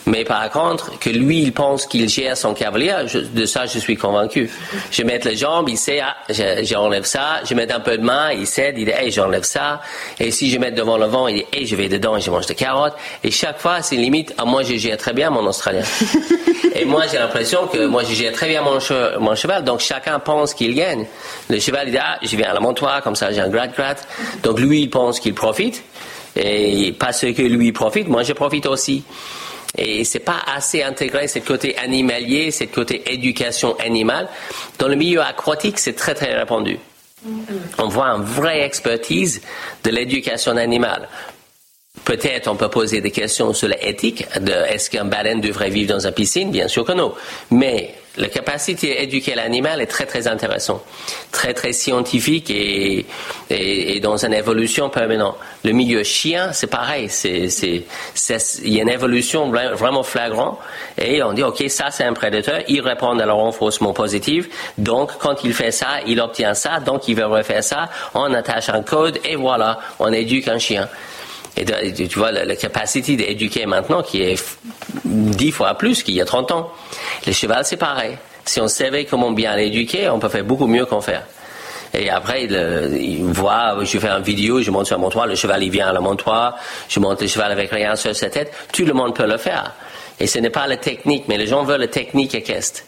Mais par contre, que lui, il pense qu'il gère son cavalier, de ça, je suis convaincu. Je mets les jambes, il sait, ah, j'enlève ça. Je mets un peu de main, il sait, il dit, hey, j'enlève ça. Et si je mets devant le vent, il dit, hey, je vais dedans et je mange des carottes. Et chaque fois, c'est limite, ah, moi, je gère très bien mon Australien. et moi, j'ai l'impression que moi, je gère très bien mon, mon cheval. Donc, chacun pense qu'il gagne. Le cheval, il dit, ah, je viens à la montoire, comme ça, j'ai un gratte-gratte. Donc, lui, il pense qu'il profite. Et parce que lui profite, moi, je profite aussi. Et c'est pas assez intégré, ce côté animalier, ce côté éducation animale. Dans le milieu aquatique, c'est très très répandu. On voit une vraie expertise de l'éducation animale. Peut-être on peut poser des questions sur l'éthique de est-ce qu'un baleine devrait vivre dans une piscine? Bien sûr que non. Mais la capacité d'éduquer l'animal est très très intéressante, très très scientifique et, et, dans une évolution permanente. Le milieu chien, c'est pareil, il y a une évolution vraiment flagrante et on dit ok ça c'est un prédateur, il répond à le renforcement positif, donc quand il fait ça, il obtient ça, donc il veut refaire ça, on attache un code et voilà, on éduque un chien. Et tu vois, la, capacité d'éduquer maintenant qui est dix fois plus qu'il y a 30 ans. Le cheval, c'est pareil. Si on savait comment bien l'éduquer, on peut faire beaucoup mieux qu'en faire. Et après, il, voit, je fais une vidéo, je monte sur mon toit, le cheval, il vient à la montoir, je monte le cheval avec rien sur sa tête. Tout le monde peut le faire. Et ce n'est pas la technique, mais les gens veulent la technique équestre.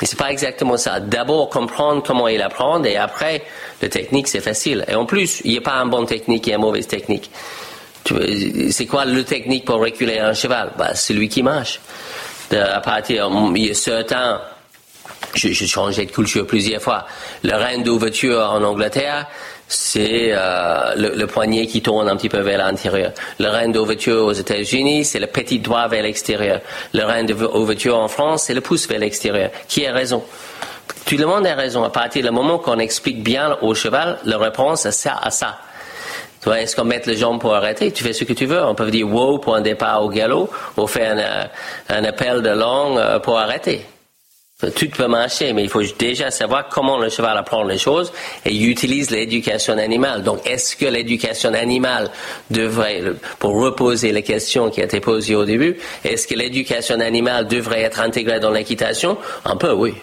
Mais c'est pas exactement ça. D'abord, comprendre comment il apprend, et après, la technique, c'est facile. Et en plus, il n'y a pas un bon technique et une mauvaise technique. C'est quoi le technique pour reculer un cheval? Bah, Celui qui marche. à partir, il y a certains, j'ai changé de culture plusieurs fois. Le rein d'ouverture en Angleterre, c'est euh, le, poignet qui tourne un petit peu vers l'intérieur. Le rein d'ouverture aux États-Unis, c'est le petit doigt vers l'extérieur. Le rein d'ouverture en France, c'est le pouce vers l'extérieur. Qui a raison? Tout le monde a raison. À partir du moment qu'on explique bien au cheval, la réponse est ça à ça. Est-ce qu'on met les jambes pour arrêter? Tu fais ce que tu veux. On peut dire wow pour un départ au galop ou faire un, appel de long euh, pour arrêter. Tout peut marcher, mais il faut déjà savoir comment le cheval apprend les choses et il utilise l'éducation animale. Donc, est-ce que l'éducation animale devrait, pour reposer les questions qui été posées au début, est-ce que l'éducation animale devrait être intégrée dans l'équitation? Un peu, oui.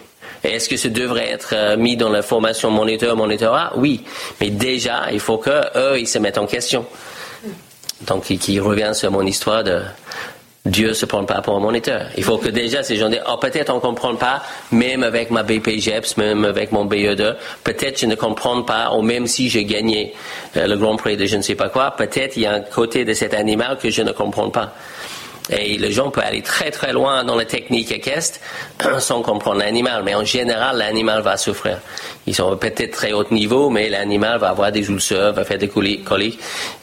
Est-ce que ça devrait être euh, mis dans la formation moniteur, monitorat Oui. Mais déjà, il faut qu'eux, ils se mettent en question. Donc, qui revient sur mon histoire de Dieu se prend pas pour un moniteur. Il faut que déjà ces gens disent, oh, peut-être on ne comprend pas, même avec ma BPGEPS, même avec mon BE2, peut-être je ne comprends pas, ou même si j'ai gagné euh, le Grand Prix de je ne sais pas quoi, peut-être il y a un côté de cet animal que je ne comprends pas. Et les gens peuvent aller très très loin dans la technique équestre sans comprendre l'animal. Mais en général, l'animal va souffrir. Ils sont peut-être très haut niveau, mais l'animal va avoir des ulcères, va faire des coliques,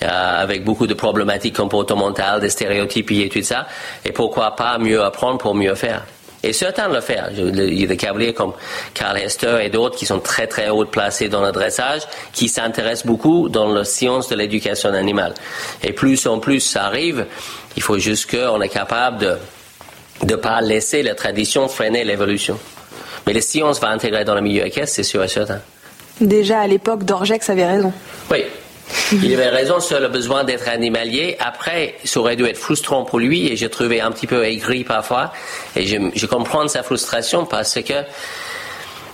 euh, avec beaucoup de problématiques comportementales, des stéréotypies et tout ça. Et pourquoi pas mieux apprendre pour mieux faire. Et certains le font. Il y a des cavaliers comme Carl Hester et d'autres qui sont très très haut placés dans le dressage, qui s'intéressent beaucoup dans la science de l'éducation animale. Et plus en plus ça arrive, il faut juste qu'on est capable de ne pas laisser la tradition freiner l'évolution. Mais les sciences vont intégrer dans le milieu équestre, c'est sûr et certain. Déjà à l'époque, Dorjex avait raison. Oui, il avait raison sur le besoin d'être animalier. Après, ça aurait dû être frustrant pour lui et j'ai trouvé un petit peu aigri parfois. Et je, je comprends sa frustration parce que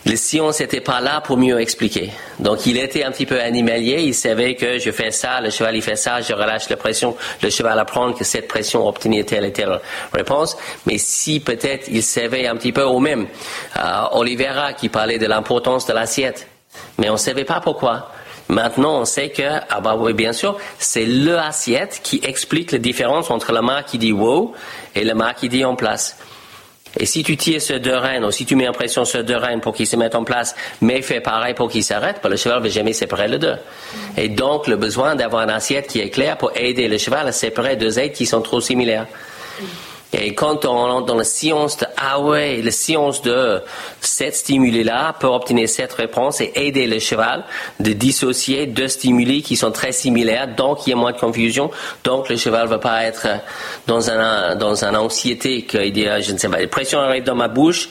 les sciences n'étaient pas là pour mieux expliquer. Donc il était un petit peu animalier, il savait que je fais ça, le cheval il fait ça, je relâche la pression, le cheval apprend que cette pression obtenir telle et telle réponse. Mais si peut-être il savait un petit peu, ou même euh, Oliveira qui parlait de l'importance de l'assiette, mais on ne savait pas pourquoi. Maintenant, on sait que, ah bah oui, bien sûr, c'est le assiette qui explique la différence entre la main qui dit wow et la main qui dit en place. Et si tu tires ce deux rênes, ou si tu mets en pression ce deux rênes pour qu'il se mette en place, mais fais pareil pour qu'il s'arrête, bah, le cheval ne va jamais séparer les deux. Et donc, le besoin d'avoir une assiette qui est claire pour aider le cheval à séparer deux aides qui sont trop similaires. Et quand on rentre dans la science de, ah ouais, la science de cette stimuli-là peut obtenir cette réponse et aider le cheval de dissocier deux stimuli qui sont très similaires, donc il y a moins de confusion, donc le cheval ne va pas être dans un, dans une anxiété qu'il dit, je ne sais pas, la pression arrive dans ma bouche,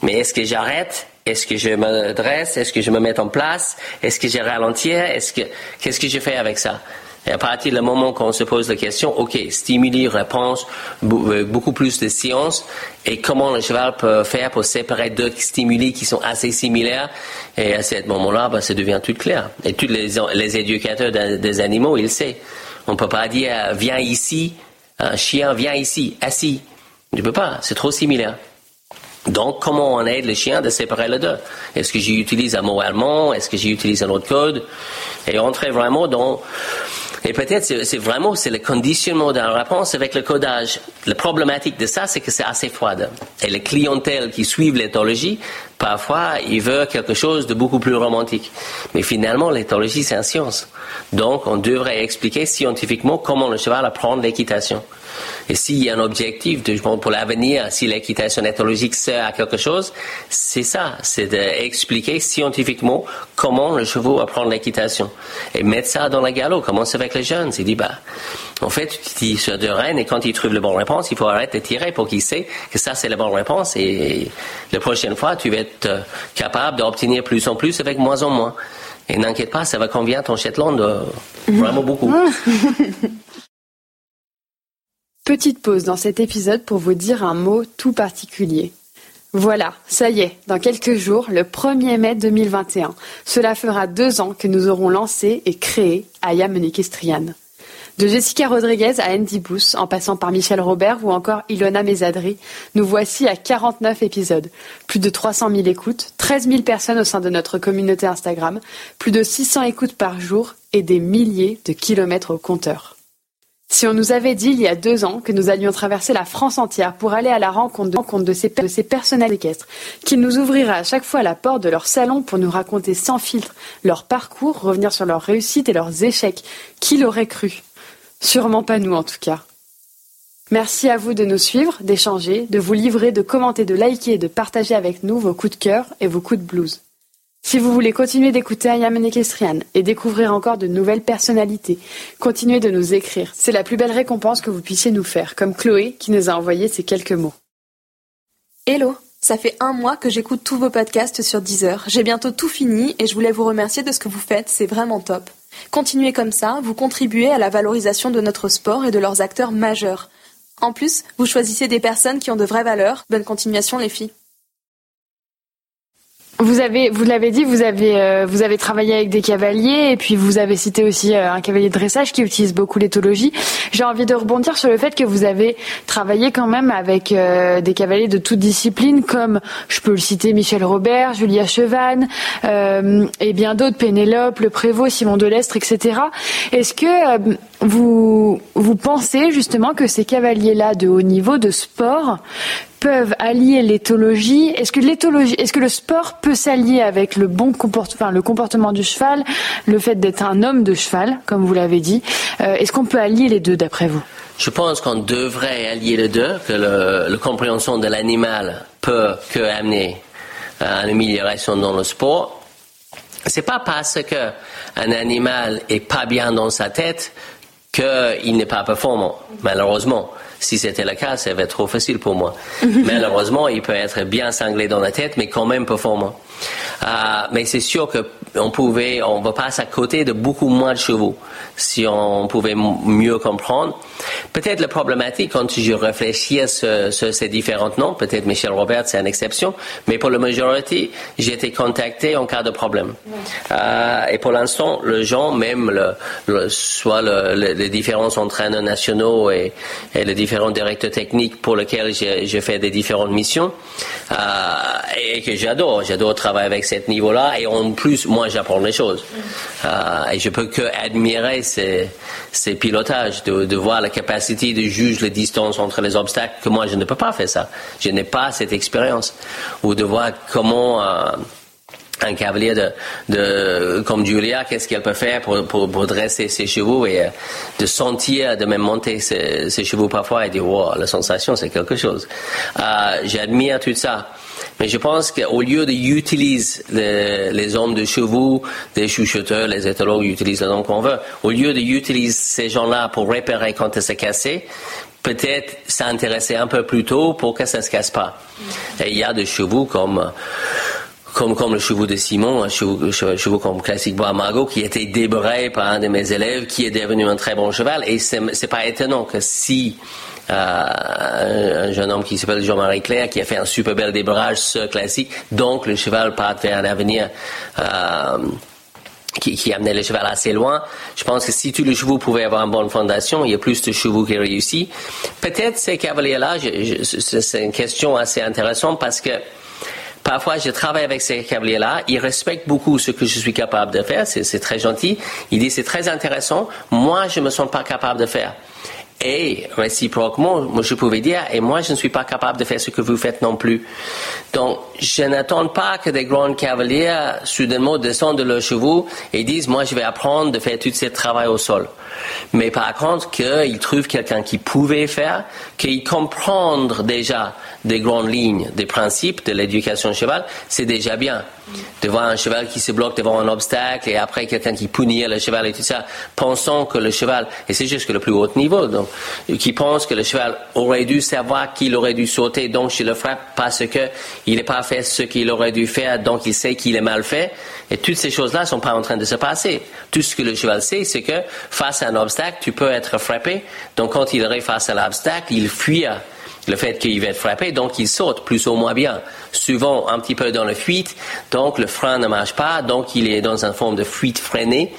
mais est-ce que j'arrête? Est-ce que je me dresse? Est-ce que je me mets en place? Est-ce que je ralentis? Est-ce que, qu'est-ce que je fais avec ça? Et à partir du moment qu'on se pose la question, OK, stimuli, réponse, euh, beaucoup plus de science, et comment le cheval peut faire pour séparer deux stimuli qui sont assez similaires, et à ce moment-là, ben, ça devient tout clair. Et tous les, les éducateurs des animaux, ils le savent. On ne peut pas dire, viens ici, un chien, viens ici, assis. Tu ne peux pas, c'est trop similaire. Donc, comment on aide le chien de séparer les deux? Est-ce que j'utilise un mot allemand? Est-ce que j'utilise un autre code? Et entrer vraiment dans et peut-être c'est vraiment c'est le conditionnement d'un réponse avec le codage. La problématique de ça, c'est que c'est assez froide. Et les clientèles qui suivent l'éthologie, parfois, ils veulent quelque chose de beaucoup plus romantique. Mais finalement, l'éthologie, c'est une science. Donc, on devrait expliquer scientifiquement comment le cheval apprend l'équitation. Et s'il y a un objectif pour l'avenir, si l'équitation éthologique sert à quelque chose, c'est ça, c'est d'expliquer scientifiquement comment le cheval apprend l'équitation. Et mettre ça dans la galop, commencer avec les jeunes. C'est dit, bah, en fait, tu dis sur deux rênes et quand il trouve la bonne réponse, il faut arrêter de tirer pour qu'il sait que ça, c'est la bonne réponse et la prochaine fois, tu vas être euh, capable d'obtenir plus en plus avec moins en moins. Et n'inquiète pas, ça va convenir ton Shetland euh, vraiment beaucoup. Petite pause dans cet épisode pour vous dire un mot tout particulier. Voilà, ça y est, dans quelques jours, le 1er mai 2021, cela fera deux ans que nous aurons lancé et créé Ayam Equestrian. De Jessica Rodriguez à Andy Booth, en passant par Michel Robert ou encore Ilona Mesadri, nous voici à 49 épisodes, plus de 300 000 écoutes, 13 000 personnes au sein de notre communauté Instagram, plus de 600 écoutes par jour et des milliers de kilomètres au compteur. Si on nous avait dit il y a deux ans que nous allions traverser la France entière pour aller à la rencontre de, ces, personnels équestres, qu'ils nous ouvriraient à chaque fois la porte de leur salon pour nous raconter sans filtre leur parcours, revenir sur leurs réussites et leurs échecs, qui l'aurait cru? Sûrement pas nous en tout cas. Merci à vous de nous suivre, d'échanger, de vous livrer, de commenter, de liker et de partager avec nous vos coups de cœur et vos coups de blues. Si vous voulez continuer d'écouter Equestrian et découvrir encore de nouvelles personnalités, continuez de nous écrire. C'est la plus belle récompense que vous puissiez nous faire, comme Chloé qui nous a envoyé ces quelques mots. Hello ça fait un mois que j'écoute tous vos podcasts sur Deezer. J'ai bientôt tout fini et je voulais vous remercier de ce que vous faites, c'est vraiment top. Continuez comme ça, vous contribuez à la valorisation de notre sport et de leurs acteurs majeurs. En plus, vous choisissez des personnes qui ont de vraies valeurs. Bonne continuation les filles. Vous avez, vous l'avez dit, vous avez, euh, vous avez travaillé avec des cavaliers et puis vous avez cité aussi euh, un cavalier de dressage qui utilise beaucoup l'éthologie. J'ai envie de rebondir sur le fait que vous avez travaillé quand même avec euh, des cavaliers de toute discipline, comme je peux le citer Michel Robert, Julia Chevanne et bien d'autres, Pénélope, Le Prévost, Simon Delestre, etc. Est-ce que vous, vous pensez justement que ces cavaliers-là de haut niveau de sport peuvent allier l'éthologie? Est-ce que l'éthologie, est-ce que le sport peut s'allier avec le bon comportement, le comportement du cheval, le fait d'être un homme de cheval, comme vous l'avez dit? Euh, Est-ce qu'on peut allier les deux d'après vous? Je pense qu'on devrait allier les deux, que le compréhension de l'animal peut que amener à une amélioration dans le sport. C'est pas parce que un animal est pas bien dans sa tête qu'il n'est pas performant, malheureusement. Si c'était le cas, ça va être trop facile pour moi. malheureusement, il peut être bien cinglé dans la tête, mais quand même performant. Euh, mais c'est sûr qu'on pouvait, on va passer à côté de beaucoup moins de chevaux si on pouvait mieux comprendre. Peut-être la problématique quand je réfléchis à ces différents noms, peut-être Michel Robert c'est une exception, mais pour la majorité, j'ai été contacté en cas de problème. Euh, et pour l'instant, les gens, même le, soit les différents entraîneurs nationaux et, les différents directeurs techniques pour lesquels j'ai fait des différentes missions, euh, et que j'adore, j'adore travailler avec ce niveau-là, et en plus, moi, j'apprends les choses. Euh, et je peux que admirer ces, ces pilotages, de, de voir la capacité de juger les distances entre les obstacles, que moi, je ne peux pas faire ça. Je n'ai pas cette expérience. Ou de voir comment... Euh, un cavalier de, de comme Julia, qu'est-ce qu'elle peut faire pour, pour, dresser ses chevaux et euh, de sentir, de même monter ses, ses chevaux parfois et dire, wow, la sensation, c'est quelque chose. J'admire tout ça. Mais je pense qu'au lieu d'utiliser les, les hommes de chevaux, les chuchoteurs, les éthologues utilisent le nom qu'on veut, au lieu d'utiliser ces gens-là pour réparer quand ça s'est cassé, peut-être s'intéresser un peu plus tôt pour que ça ne se casse pas. Et il y a des chevaux comme comme, comme le chevaux de Simon, un chevaux, comme Classique Bois Margot, qui était débrayé par un de mes élèves, qui est devenu un très bon cheval. Et c'est pas étonnant que si un jeune homme qui s'appelle Jean-Marie Claire, qui a fait un super bel débrayage sur Classique, donc le cheval part vers un avenir euh, qui, qui, amenait le cheval assez loin. Je pense que si tous les chevaux pouvaient avoir une bonne fondation, il y a plus de chevaux qui réussissent. Peut-être ces cavaliers-là, c'est une question assez intéressante parce que Parfois, je travaille avec ces cavaliers-là. Ils respectent beaucoup ce que je suis capable de faire. C'est très gentil. Ils disent c'est très intéressant. Moi, je me sens pas capable de faire. Et réciproquement, moi je pouvais dire, et moi je ne suis pas capable de faire ce que vous faites non plus. Donc, je n'attends pas que des grands cavaliers soudainement descendent de leurs chevaux et disent, moi je vais apprendre de faire tout ce travail au sol. Mais par contre, qu'ils trouvent quelqu'un qui pouvait faire, qu'ils comprennent déjà des grandes lignes, des principes de l'éducation cheval, c'est déjà bien. De voir un cheval qui se bloque devant un obstacle et après quelqu'un qui punit le cheval et tout ça, pensant que le cheval, et c'est juste le plus haut niveau, donc, qui pense que le cheval aurait dû savoir qu'il aurait dû sauter, donc je le frappe parce que il n'a pas fait ce qu'il aurait dû faire, donc il sait qu'il est mal fait. Et toutes ces choses-là sont pas en train de se passer. Tout ce que le cheval sait, c'est que face un obstacle, tu peux être frappé. Donc quand il arrive face à l'obstacle, il fuit le fait qu'il va être frappé, donc il saute plus ou moins bien. Souvent un petit peu dans la fuite, donc le frein ne marche pas, donc il est dans une forme de fuite freinée,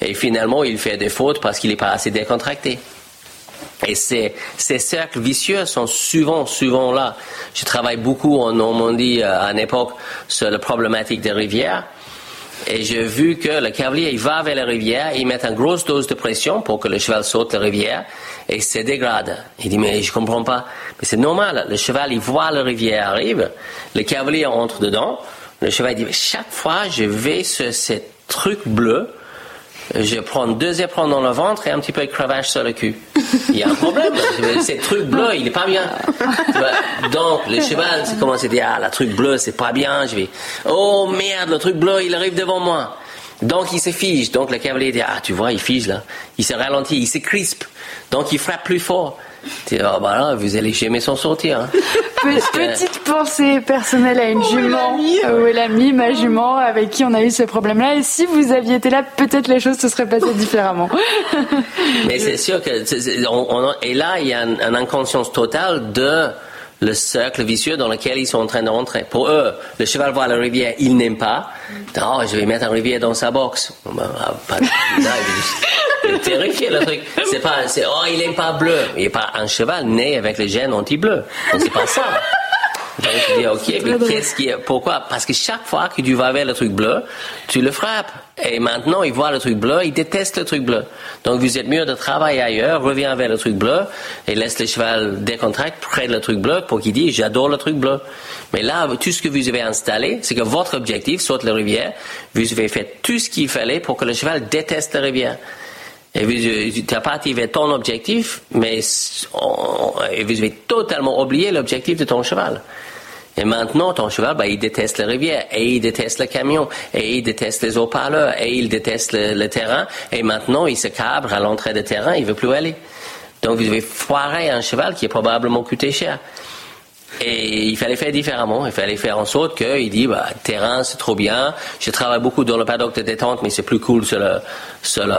et finalement il fait des fautes parce qu'il n'est pas assez décontracté. Et ces, ces cercles vicieux sont souvent, souvent là. Je travaille beaucoup en Normandie euh, à une époque sur la problématique des rivières. Et j'ai vu que le cavalier, il va vers la rivière, il met une grosse dose de pression pour que le cheval saute la rivière et se dégrade. Il dit, mais je comprends pas. Mais c'est normal. Le cheval, il voit la rivière arrive, le cavalier entre dedans, le cheval dit, chaque fois, je vais sur ce truc bleu, je prends deux éperons dans le ventre et un petit peu de cravache sur le cul. Il y a un problème. Ce truc bleu, il est pas bien. Donc, le cheval commence à dire, ah, le truc bleu, c'est pas bien. Je vais, oh merde, le truc bleu, il arrive devant moi. Donc, il se fige. Donc, le cavalier dit, ah, tu vois, il fige là. Il se ralentit, il se crispe. Donc, il frappe plus fort. Oh, bah là, vous allez jamais s'en sortir. Hein. Petite pensée personnelle à une oh, jument. Ou l'ami, ma jument, avec qui on a eu ce problème-là. Et si vous aviez été là, peut-être les choses se seraient passées différemment. Mais c'est sûr que. et là, il y a une, inconscience totale de le cercle vicieux dans lequel ils sont en train de rentrer. Pour eux, le cheval voit la rivière, il n'aime pas. Oh, je vais mettre un rivière dans sa box. Pas, terrifié le truc. C'est pas, c'est, oh, il n'aime pas bleu. Il n'est pas un cheval né avec les gènes anti-bleu. Donc c'est pas ça. Donc je dis, ok, mais qu'est-ce qui est, pourquoi? Parce que chaque fois que tu vas vers le truc bleu, tu le frappes. Et maintenant, il voit le truc bleu, il déteste le truc bleu. Donc vous êtes mieux de travailler ailleurs, reviens vers le truc bleu, et laisse le cheval décontracter près de le truc bleu pour qu'il dise, j'adore le truc bleu. Mais là, tout ce que vous avez installé, c'est que votre objectif, soit la rivière, vous avez fait tout ce qu'il fallait pour que le cheval déteste la rivière. Et vous, tu n'as pas activé ton objectif, mais vous avez totalement oublié l'objectif de ton cheval. Et maintenant, ton cheval, ben, il déteste la rivière, et il déteste le camion, et il déteste les haut-parleurs, et il déteste le, terrain, et maintenant, il se cabre à l'entrée de terrain, il veut plus aller. Donc, vous devez foirer un cheval qui est probablement coûté cher. Et il fallait faire différemment. Il fallait faire en sorte qu'il dit, bah, terrain, c'est trop bien. Je travaille beaucoup dans le paddock de détente, mais c'est plus cool sur le, sur le,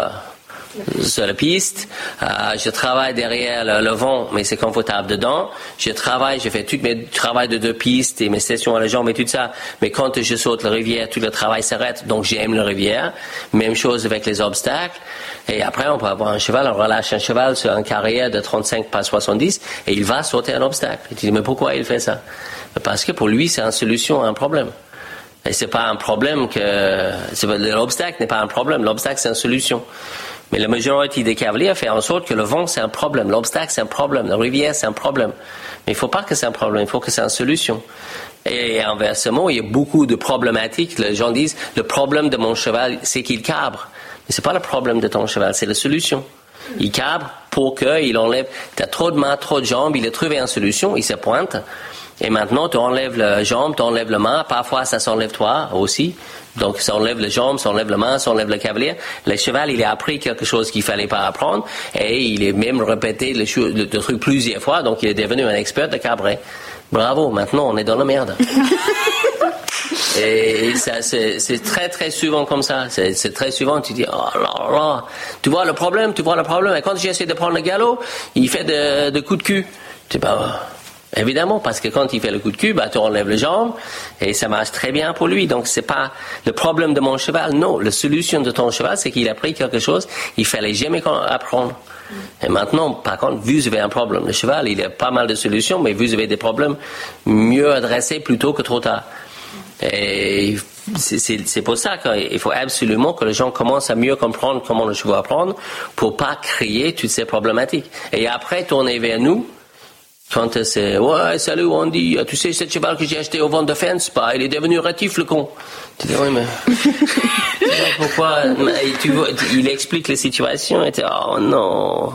sur la piste. Euh, je travaille derrière le, vent, mais c'est confortable dedans. Je travaille, je fais tout mes travail de deux pistes et mes sessions à la jambe et tout ça. Mais quand je saute la rivière, tout le travail s'arrête. Donc j'aime la rivière. Même chose avec les obstacles. Et après, on peut avoir un cheval, on relâche un cheval sur un carrière de 35 par 70 et il va sauter un obstacle. Tu dis, mais pourquoi il fait ça? Parce que pour lui, c'est une solution à un problème. Et c'est pas un problème que, l'obstacle n'est pas un problème. L'obstacle, c'est une solution. Mais la majorité des cavaliers fait en sorte que le vent, c'est un problème, l'obstacle, c'est un problème, la rivière, c'est un problème. Mais il ne faut pas que c'est un problème, il faut que c'est une solution. Et inversement, il y a beaucoup de problématiques. Les gens disent, le problème de mon cheval, c'est qu'il cabre. Mais c'est pas le problème de ton cheval, c'est la solution. Il cabre pour qu'il enlève, tu as trop de mains, trop de jambes, il a trouvé une solution, il se pointe. Et maintenant, tu enlèves la jambe, tu enlèves la main, parfois ça s'enlève toi aussi. Donc, ça enlève les jambes, ça enlève la main, ça enlève le cavalier. Le cheval, il a appris quelque chose qu'il fallait pas apprendre et il est même répété le, le, truc plusieurs fois, donc il est devenu un expert de cabret. Bravo, maintenant on est dans la merde. Et ça, c'est très, très souvent comme ça. C'est très souvent, tu dis, oh là là, tu vois le problème, tu vois le problème. Et quand j'essaie de prendre le galop, il fait de, de coups de cul. Tu dis, bah, Évidemment, parce que quand il fait le coup de cul, bah, tu enlèves les jambes et ça marche très bien pour lui. Donc, c'est pas le problème de mon cheval. Non, la solution de ton cheval, c'est qu'il a pris quelque chose, il fallait jamais apprendre. Et maintenant, par contre, vous avez un problème. Le cheval, il a pas mal de solutions, mais vous avez des problèmes mieux adressés plutôt que trop tard. Et c'est pour ça qu'il faut absolument que les gens commencent à mieux comprendre comment le cheval apprendre pour pas créer toutes ces problématiques. Et après, tourner vers nous quand c'est ouais salut Andy, tu sais ce cheval que j'ai acheté au vent de fence, pas, il est devenu ratif le con. Tu dis oui mais pourquoi tu vois, il explique la situation et tu oh non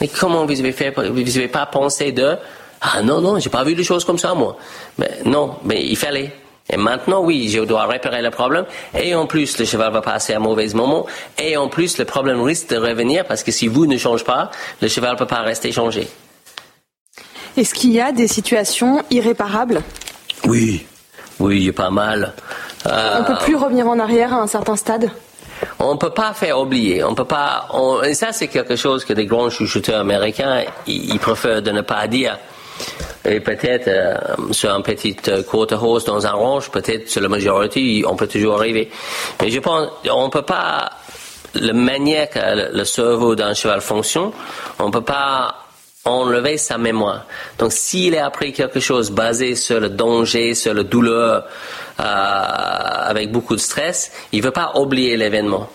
mais comment vous avez fait vous avez pas pensé de ah non non j'ai pas vu les choses comme ça moi mais non mais il fallait et maintenant, oui, je dois réparer le problème. Et en plus, le cheval va passer un mauvais moment. Et en plus, le problème risque de revenir parce que si vous ne changez pas, le cheval ne peut pas rester changé. Est-ce qu'il y a des situations irréparables? Oui, oui, pas mal. Euh, on peut plus revenir en arrière à un certain stade? On ne peut pas faire oublier. On peut pas. et ça, c'est quelque chose que les grands chouchouteurs américains ils, préfèrent de ne pas dire. Et peut-être euh, sur un petit euh, quarter dans un range, peut-être sur la majorité, on peut toujours arriver. Mais je pense, on peut pas. La manière que le cerveau d'un cheval fonctionne, on peut pas enlever sa mémoire. Donc s'il a appris quelque chose basé sur le danger, sur la douleur, euh, avec beaucoup de stress, il ne veut pas oublier l'événement.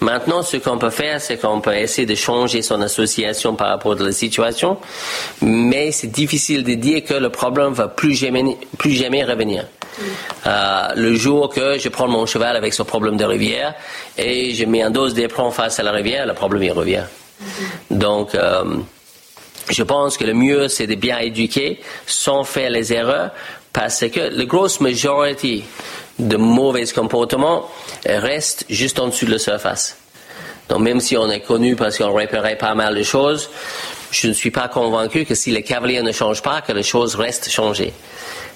Maintenant, ce qu'on peut faire, c'est qu'on peut essayer de changer son association par rapport à la situation, mais c'est difficile de dire que le problème va plus jamais, revenir. Euh, le jour que je prends mon cheval avec ce problème de rivière et je mets un dose d'éperon face à la rivière, le problème il revient. Donc, euh, je pense que le mieux, c'est de bien éduquer sans faire les erreurs, parce que la grosse majorité de mauvais comportements reste juste en dessous de la surface. Donc même si on est connu parce qu'on réparait pas mal de choses, je ne suis pas convaincu que si les cavaliers ne changent pas, que les choses restent changées.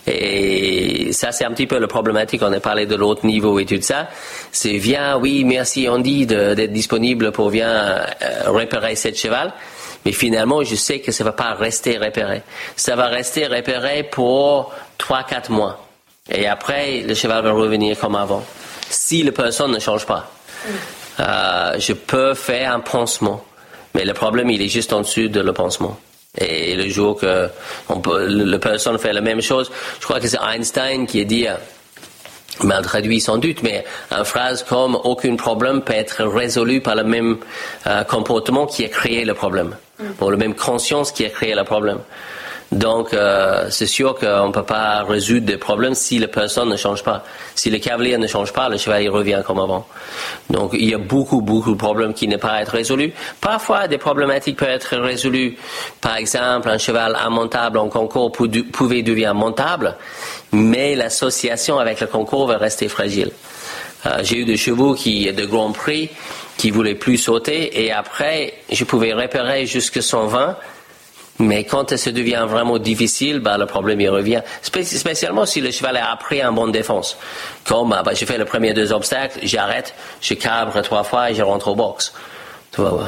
Et ça, c'est un petit peu la problématique. On a parlé de l'autre niveau et tout ça. C'est viens, oui, merci Andy d'être disponible pour viens euh, réparer cette cheval. Mais finalement, je sais que ça va pas rester repéré. Ça va rester repéré pour 3-4 mois. Et après, le cheval va revenir comme avant. Si la personne ne change pas. Euh, je peux faire un pansement. Mais le problème, il est juste en dessous de le pansement. Et le jour que on peut, la personne fait la même chose, je crois que c'est Einstein qui a dit, mal traduit sans doute, mais une phrase comme aucun problème peut être résolu par le même euh, comportement qui a créé le problème, pour la même conscience qui a créé le problème. Donc, euh, c'est sûr qu'on ne peut pas résoudre des problèmes si la personne ne change pas. Si le cavalier ne change pas, le cheval il revient comme avant. Donc, il y a beaucoup, beaucoup de problèmes qui ne peuvent pas être résolus. Parfois, des problématiques peuvent être résolues. Par exemple, un cheval immontable en concours pouvait devenir montable, mais l'association avec le concours va rester fragile. Euh, J'ai eu des chevaux qui, de Grand Prix, qui voulaient plus sauter, et après, je pouvais repérer jusqu'à 120 mais quand ça devient vraiment difficile, bah, le problème il revient. spécialement si le cheval a appris un bon défense. Comme bah, je fais le premier deux obstacles, j'arrête, je cabre trois fois et je rentre au box. Tu vois,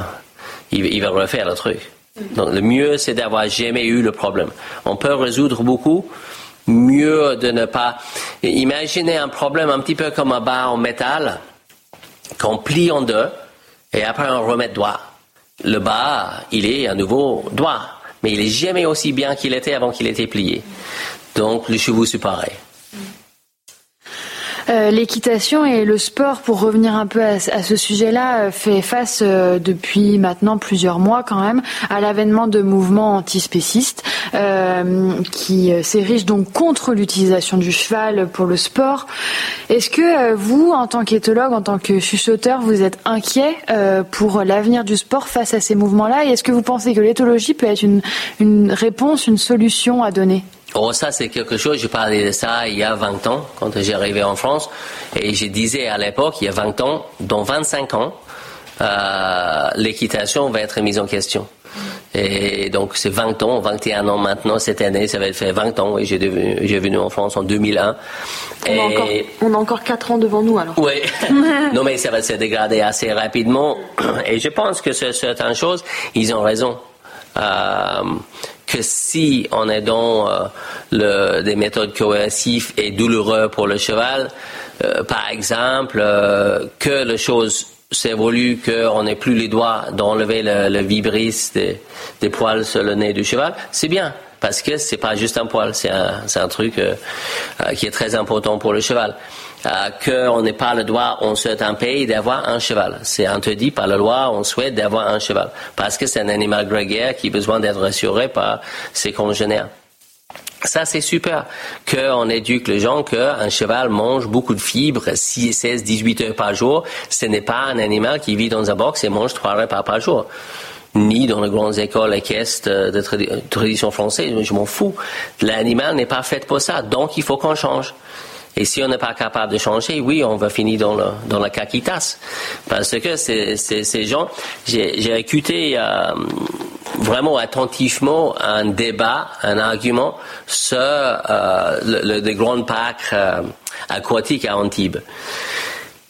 il, il, va refaire le truc. Donc le mieux c'est d'avoir jamais eu le problème. On peut résoudre beaucoup. Mieux de ne pas. Imaginez un problème un petit peu comme un bas en métal qu'on plie en deux et après on remet droit. Le bas, il est à nouveau droit mais il est jamais aussi bien qu'il était avant qu'il était plié. Donc le chevaux c'est pareil. Euh, l'équitation et le sport, pour revenir un peu à, ce sujet-là, euh, fait face euh, depuis maintenant plusieurs mois quand même à l'avènement de mouvements antispécistes qui s'érigent donc contre l'utilisation du cheval pour le sport. Est-ce que vous, en tant qu'éthologue, en tant que chuchoteur, vous êtes inquiet pour l'avenir du sport face à ces mouvements-là? Et est-ce que vous pensez que l'éthologie peut être une, une réponse, une solution à donner? Oh, ça, c'est quelque chose, je parlais de ça il y a 20 ans, quand j'ai arrivé en France, et je disais à l'époque, il y a 20 ans, dans 25 ans, euh, l'équitation va être mise en question. Et donc, c'est 20 ans, 21 ans maintenant, cette année, ça va faire 20 ans, et j'ai venu en France en 2001. On, a encore, on a encore 4 ans devant nous, alors. Oui. non, mais ça va se dégrader assez rapidement, et je pense que sur certaines choses, ils ont raison. Euh, que si on est dans euh, le, des méthodes coercives et douloureuses pour le cheval, euh, par exemple, euh, que les choses s'évoluent, qu'on n'ait plus les doigts d'enlever le, le vibris des, poils sur le nez du cheval, c'est bien. Parce que c'est pas juste un poil, c'est un, truc qui est très important pour le cheval euh, qu'on n'ait pas le droit, on souhaite un pays d'avoir un cheval. C'est interdit par la loi, on souhaite d'avoir un cheval. Parce que c'est un animal grégaire qui a besoin d'être rassuré par ses congénères. Ça, c'est super qu'on éduque les gens qu'un cheval mange beaucoup de fibres, 6, 16, 18 heures par jour. Ce n'est pas un animal qui vit dans un box et mange trois repas par jour. Ni dans les grandes écoles équestres de tradition française. Je m'en fous. L'animal n'est pas fait pour ça. Donc, il faut qu'on change. Et si on n'est pas capable de changer, oui, on va finir dans, le, dans la caquitas. Parce que ces gens, j'ai écouté euh, vraiment attentivement un débat, un argument sur euh, le, le, grands parcs euh, aquatiques à Antibes.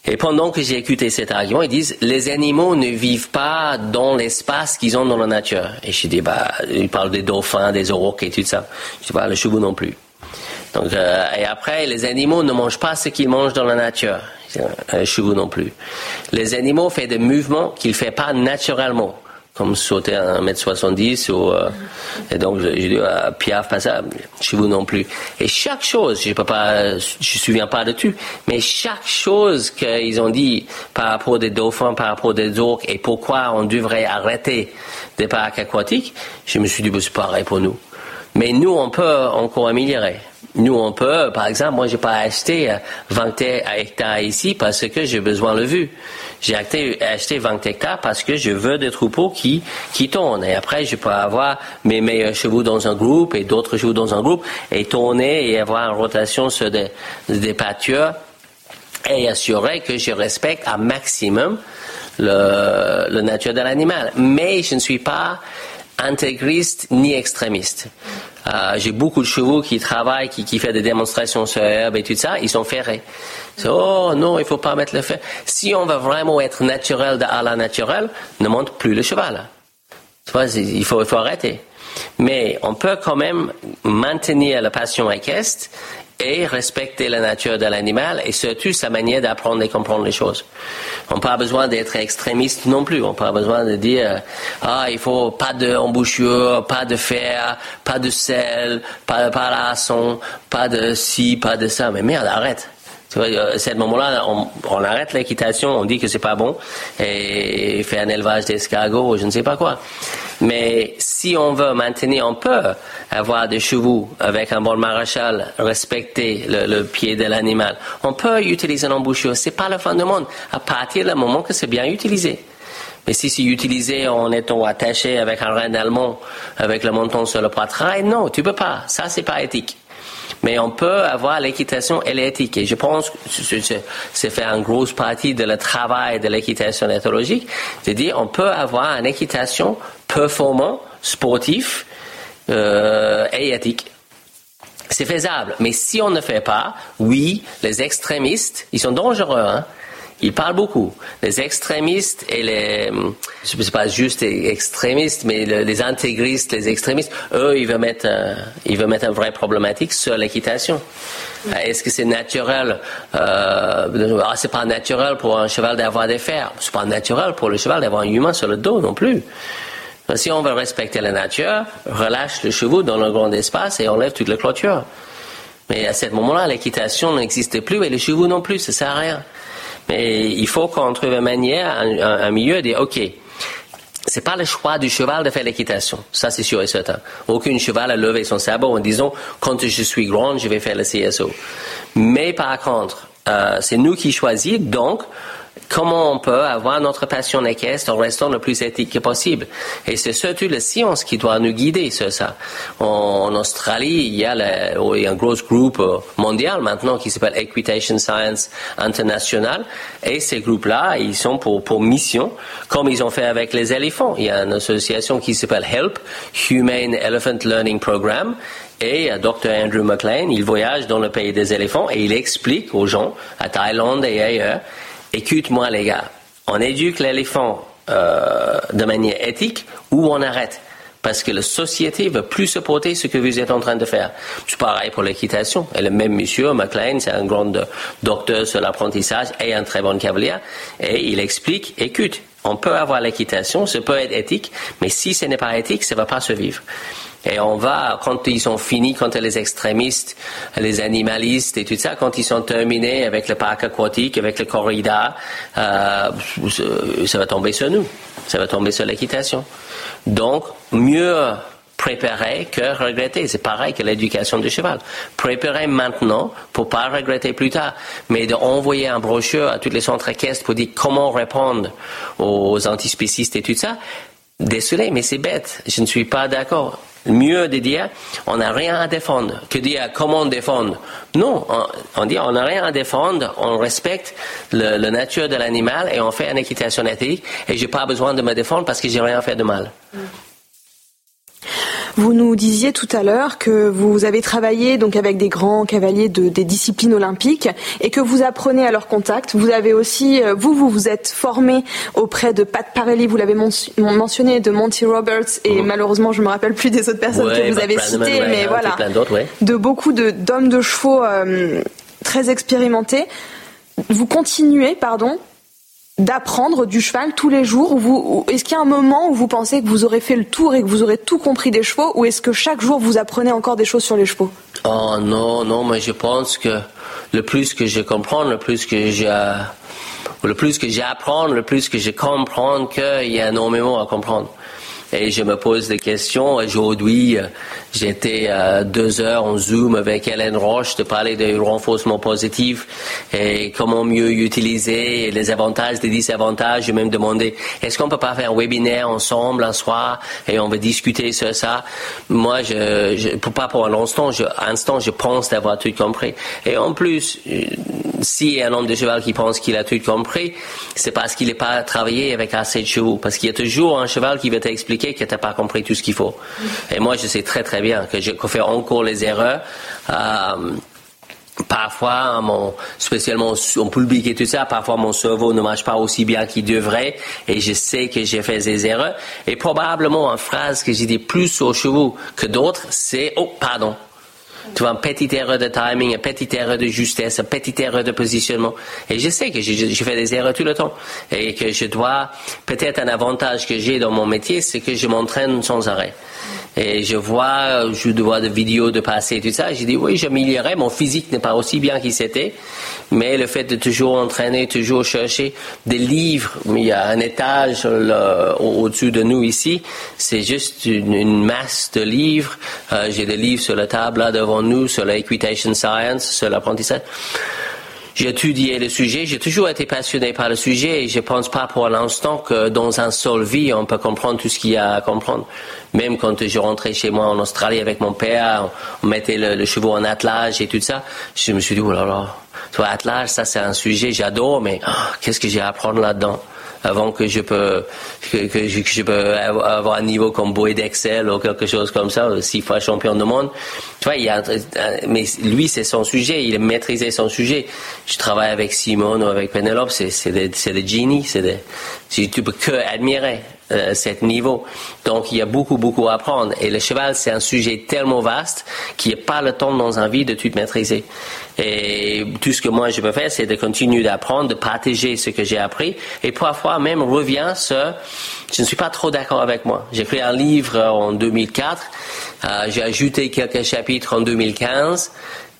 Et pendant que j'ai écouté cet argument, ils disent les animaux ne vivent pas dans l'espace qu'ils ont dans la nature. Et je dis bah ils parlent des dauphins, des aurochs et tout ça. Je dis bah le chevaux non plus. Euh, et après, les animaux ne mangent pas ce qu'ils mangent dans la nature. Un chevaux non plus. Les animaux font des mouvements qu'ils ne font pas naturellement, comme sauter à 1m70 ou, euh, et donc, je, dis, euh, piaf, pas ça, chevaux non plus. Et chaque chose, je je me souviens pas de tout, mais chaque chose qu'ils ont dit par rapport des dauphins, par rapport des orques, et pourquoi on devrait arrêter des parcs aquatiques, je me suis dit, bah, c'est pareil pour nous. Mais nous, on peut encore améliorer. Nous, on peut, par exemple, moi, j'ai pas acheté 20 euh, hectares ici parce que j'ai besoin de vue. J'ai acheté, 20 hectares parce que je veux des troupeaux qui, qui tournent. Et après, je peux avoir mes meilleurs chevaux dans un groupe et d'autres chevaux dans un groupe et tourner et avoir une rotation sur des, des pâtures et assurer que je respecte un maximum le, le nature de l'animal. Mais je ne suis pas intégriste ni extrémiste. Euh, j'ai beaucoup de chevaux qui travaillent, qui, qui font des démonstrations sur herbe et tout ça, ils sont ferrés. Oh non, il faut pas mettre le fer. Si on veut vraiment être naturel à la naturelle, ne monte plus le cheval. il faut, il faut arrêter. Mais on peut quand même maintenir la passion équestre et respecter la nature de l'animal et surtout sa manière d'apprendre et comprendre les choses. On n'a pas besoin d'être extrémiste non plus. On n'a pas besoin de dire ah il faut pas d'embouchure, pas de fer, pas de sel, pas de palasson, pas de ci, pas de ça. Mais merde, arrête. À ce moment-là, on, arrête l'équitation, on dit que c'est pas bon et fait un élevage d'escargots, je ne sais pas quoi. Mais si on veut maintenir, on peut avoir des chevaux avec un bon maréchal, respecter le, pied de l'animal. On peut utiliser un embouchure. C'est pas la fin du monde à partir du moment que c'est bien utilisé. Mais si c'est utilisé en étant attaché avec un rein allemand, avec le menton sur le poitrail, non, tu peux pas. Ça, c'est pas éthique. Mais on peut avoir l'équitation et l'éthique. Et je pense que c'est fait une grosse partie de le travail de l'équitation éthologique, de dire on peut avoir une équitation performant, sportif euh, et éthique. C'est faisable. Mais si on ne fait pas, oui, les extrémistes, ils sont dangereux. Hein? Ils parlent beaucoup. Les extrémistes et les, je sais pas juste les extrémistes, mais les intégristes, les extrémistes, eux, ils veulent mettre, ils veulent mettre un vrai problématique sur l'équitation. Est-ce que c'est naturel euh, ah, C'est pas naturel pour un cheval d'avoir des fers. C'est pas naturel pour le cheval d'avoir un humain sur le dos non plus. Si on veut respecter la nature, relâche le chevaux dans le grand espace et enlève toute la clôture. Mais à ce moment-là, l'équitation n'existe plus et les chevaux non plus, ça sert à rien. Mais il faut qu'on trouve une manière, un, milieu de dire, OK, c'est pas le choix du cheval de faire l'équitation. Ça, c'est sûr et certain. Aucun cheval a levé son sabot en disant, quand je suis grand, je vais faire le CSO. Mais par contre, euh, c'est nous qui choisissons, donc, comment on peut avoir notre passion équestre en restant le plus éthique possible. Et c'est surtout la science qui doit nous guider sur ça. En, Australie, il y, a un gros groupe euh, mondial maintenant qui s'appelle Equitation Science International. Et ces groupes-là, ils sont pour, pour mission, comme ils ont fait avec les éléphants. Il y a une association qui s'appelle HELP, Humane Elephant Learning Program, et euh, Dr. Andrew McLean, il voyage dans le pays des éléphants et il explique aux gens, à Thaïlande et ailleurs, écoute-moi les gars, on éduque l'éléphant euh, de manière éthique ou on arrête? Parce que la société veut plus supporter ce que vous êtes en train de faire. C'est pareil pour l'équitation. Et le même monsieur, McLean, c'est un grand docteur sur l'apprentissage et un très bon cavalier. Et il explique, écoute, on peut avoir l'équitation, ça peut être éthique, mais si ce n'est pas éthique, ça ne va pas se vivre. Et on va, quand ils sont finis, quand les extrémistes, les animalistes et tout ça, quand ils sont terminés avec le parc aquatique, avec le corrida, euh, ça va tomber sur nous. Ça va tomber sur l'équitation. Donc, mieux préparer que regretter. C'est pareil que l'éducation du cheval. Préparer maintenant pour pas regretter plus tard. Mais d'envoyer un brochure à tous les centres équestres pour dire comment répondre aux antispécistes et tout ça, désolé, mais c'est bête. Je ne suis pas d'accord mieux de dire on n'a rien à défendre que dire comment défendre? Non, on, dit on n'a rien à défendre, on respecte la nature de l'animal et on fait une équitation éthique et j'ai pas besoin de me défendre parce que j'ai rien fait de mal. Vous nous disiez tout à l'heure que vous avez travaillé donc avec des grands cavaliers de, des disciplines olympiques et que vous apprenez à leur contact. Vous avez aussi, euh, vous, vous vous êtes formé auprès de Pat Parelli, vous l'avez mentionné, de Monty Roberts et mhm. malheureusement je me rappelle plus des autres personnes que vous avez citées, mais voilà, de beaucoup d'hommes de, chevaux euh, très expérimentés. Vous continuez, pardon, d'apprendre du cheval tous les jours vous est-ce qu'il y a un moment où vous pensez que vous aurez fait le tour et que vous aurez tout compris des chevaux ou est-ce que chaque jour vous apprenez encore des choses sur les chevaux? Oh non non mais je pense que le plus que je comprends le plus que je le plus que j'apprends le plus que je comprends qu'il y a énormément à comprendre et je me pose des questions. Aujourd'hui, euh, j'étais à deux heures en Zoom avec Hélène Roche de parler du renforcement positif et comment mieux utiliser les avantages, les désavantages. J'ai même demandé, est-ce qu'on peut pas faire un webinaire ensemble un soir et on va discuter sur ça? Moi, je, je pas pour un instant, je, instant, je pense d'avoir tout compris. Et en plus, euh, s'il y a un homme de cheval qui pense qu'il a tout compris, c'est parce qu'il n'est pas travaillé avec assez de chevaux. Parce qu'il y a toujours un cheval qui va t'expliquer que tu pas compris tout ce qu'il faut. Et moi, je sais très très bien que je fais encore les erreurs. Euh, parfois, mon, spécialement en public et tout ça, parfois mon cerveau ne marche pas aussi bien qu'il devrait et je sais que j'ai fait des erreurs. Et probablement une phrase que j'ai dit plus aux chevaux que d'autres, c'est oh pardon. Tu vois, une petite erreur de timing, une petite erreur de justesse, une petite erreur de positionnement. Et je sais que je, fais des erreurs tout le temps. Et que je dois, peut-être un avantage que j'ai dans mon métier, c'est que je m'entraîne sans arrêt. Et je vois, je vois des vidéos de passé et tout ça. J'ai dit, oui, j'améliorerai. Mon physique n'est pas aussi bien qu'il s'était. Mais le fait de toujours entraîner, toujours chercher des livres, il y a un étage au-dessus de nous ici. C'est juste une, masse de livres. Euh, j'ai des livres sur la table là devant nous, sur l'equitation science, sur l'apprentissage. Étudié le sujet, j'ai toujours été passionné par le sujet et je pense pas pour l'instant que dans un seul vie on peut comprendre tout ce qu'il y a à comprendre. Même quand je rentrais chez moi en Australie avec mon père, on mettait le, le en attelage et tout ça, je me suis dit, oh là là, attelage, ça c'est un sujet, j'adore, mais oh, qu'est-ce que j'ai à apprendre là-dedans? Avant que je peux que, je, peux avoir un niveau comme Boyd Excel ou quelque chose comme ça, six fois champion du monde. Tu vois, il y a, mais lui c'est son sujet, il a maîtrisé son sujet. Je travaille avec Simone ou avec Penelope, c'est c'est des, c'est des génies, c'est des, tu peux que admirer euh, cet niveau. Donc il y a beaucoup, beaucoup à apprendre. Et le cheval, c'est un sujet tellement vaste qu'il n'y a pas le temps dans un vie de tout maîtriser. Et tout ce que moi je peux faire, c'est de continuer d'apprendre, de partager ce que j'ai appris. Et parfois même revient ce, je ne suis pas trop d'accord avec moi. J'ai écrit un livre en 2004. Euh, j'ai ajouté quelques chapitres en 2015.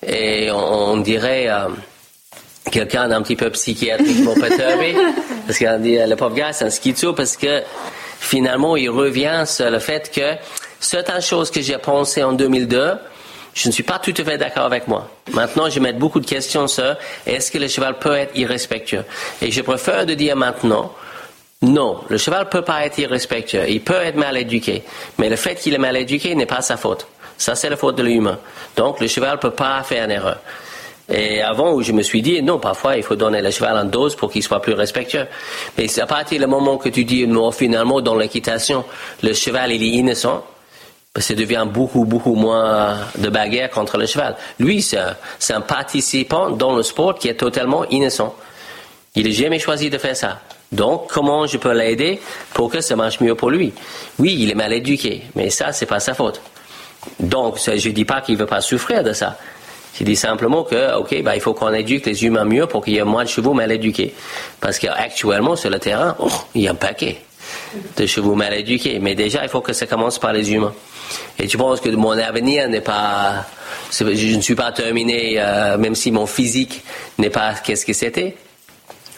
Et on, dirait... Euh, quelqu'un d'un petit peu psychiatriquement perturbé, parce qu'on dit le pauvre gars c'est un schizo parce que finalement, il revient sur le fait que certaines choses que j'ai pensées en 2002, je ne suis pas tout à fait d'accord avec moi. Maintenant, je mets beaucoup de questions sur est-ce que le cheval peut être irrespectueux? Et je préfère de dire maintenant, non, le cheval peut pas être irrespectueux. Il peut être mal éduqué. Mais le fait qu'il est mal éduqué n'est pas sa faute. Ça, c'est la faute de l'humain. Donc, le cheval peut pas faire une erreur. Et avant, où je me suis dit, non, parfois, il faut donner le cheval en dose pour qu'il soit plus respectueux. Mais à partir du moment que tu dis, non, finalement, dans l'équitation, le cheval, il est innocent, ben, ça devient beaucoup, beaucoup moins de bagarre contre le cheval. Lui, c'est un, participant dans le sport qui est totalement innocent. Il n'a jamais choisi de faire ça. Donc, comment je peux l'aider pour que ça marche mieux pour lui? Oui, il est mal éduqué, mais ça, c'est pas sa faute. Donc, je dis pas qu'il veut pas souffrir de ça. Je dis simplement que, OK, ben, il faut qu'on éduque les humains mieux pour qu'il y ait moins de chevaux mal éduqués. Parce qu'actuellement, sur le terrain, oh, il y a un paquet de chevaux mal éduqués. Mais déjà, il faut que ça commence par les humains. Et tu penses que mon avenir n'est pas... Je ne suis pas terminé, euh, même si mon physique n'est pas qu'est-ce que c'était.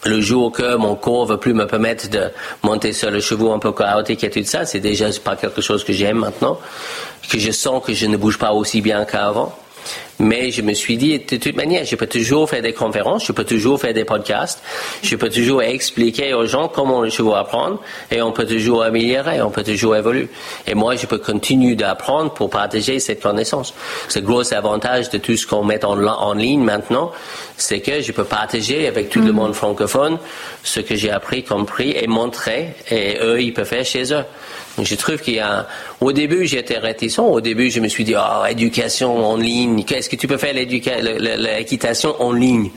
Le jour que mon corps ne veut plus me permettre de monter sur le cheval un peu chaotique et tout ça, c'est déjà pas quelque chose que j'aime maintenant, que je sens que je ne bouge pas aussi bien qu'avant. Mais je me suis dit, de toute manière, je peux toujours faire des conférences, je peux toujours faire des podcasts, je peux toujours expliquer aux gens comment je veux apprendre et on peut toujours améliorer, on peut toujours évoluer. Et moi, je peux continuer d'apprendre pour partager cette connaissance. C'est le gros avantage de tout ce qu'on met en, en, ligne maintenant, c'est que je peux partager avec tout le mm. monde francophone ce que j'ai appris, compris et montrer et eux, ils peuvent faire chez eux. Je trouve qu'il y a. Au début, j'étais réticent. Au début, je me suis dit, oh, éducation en ligne. Qu'est-ce que tu peux faire l'équitation en ligne?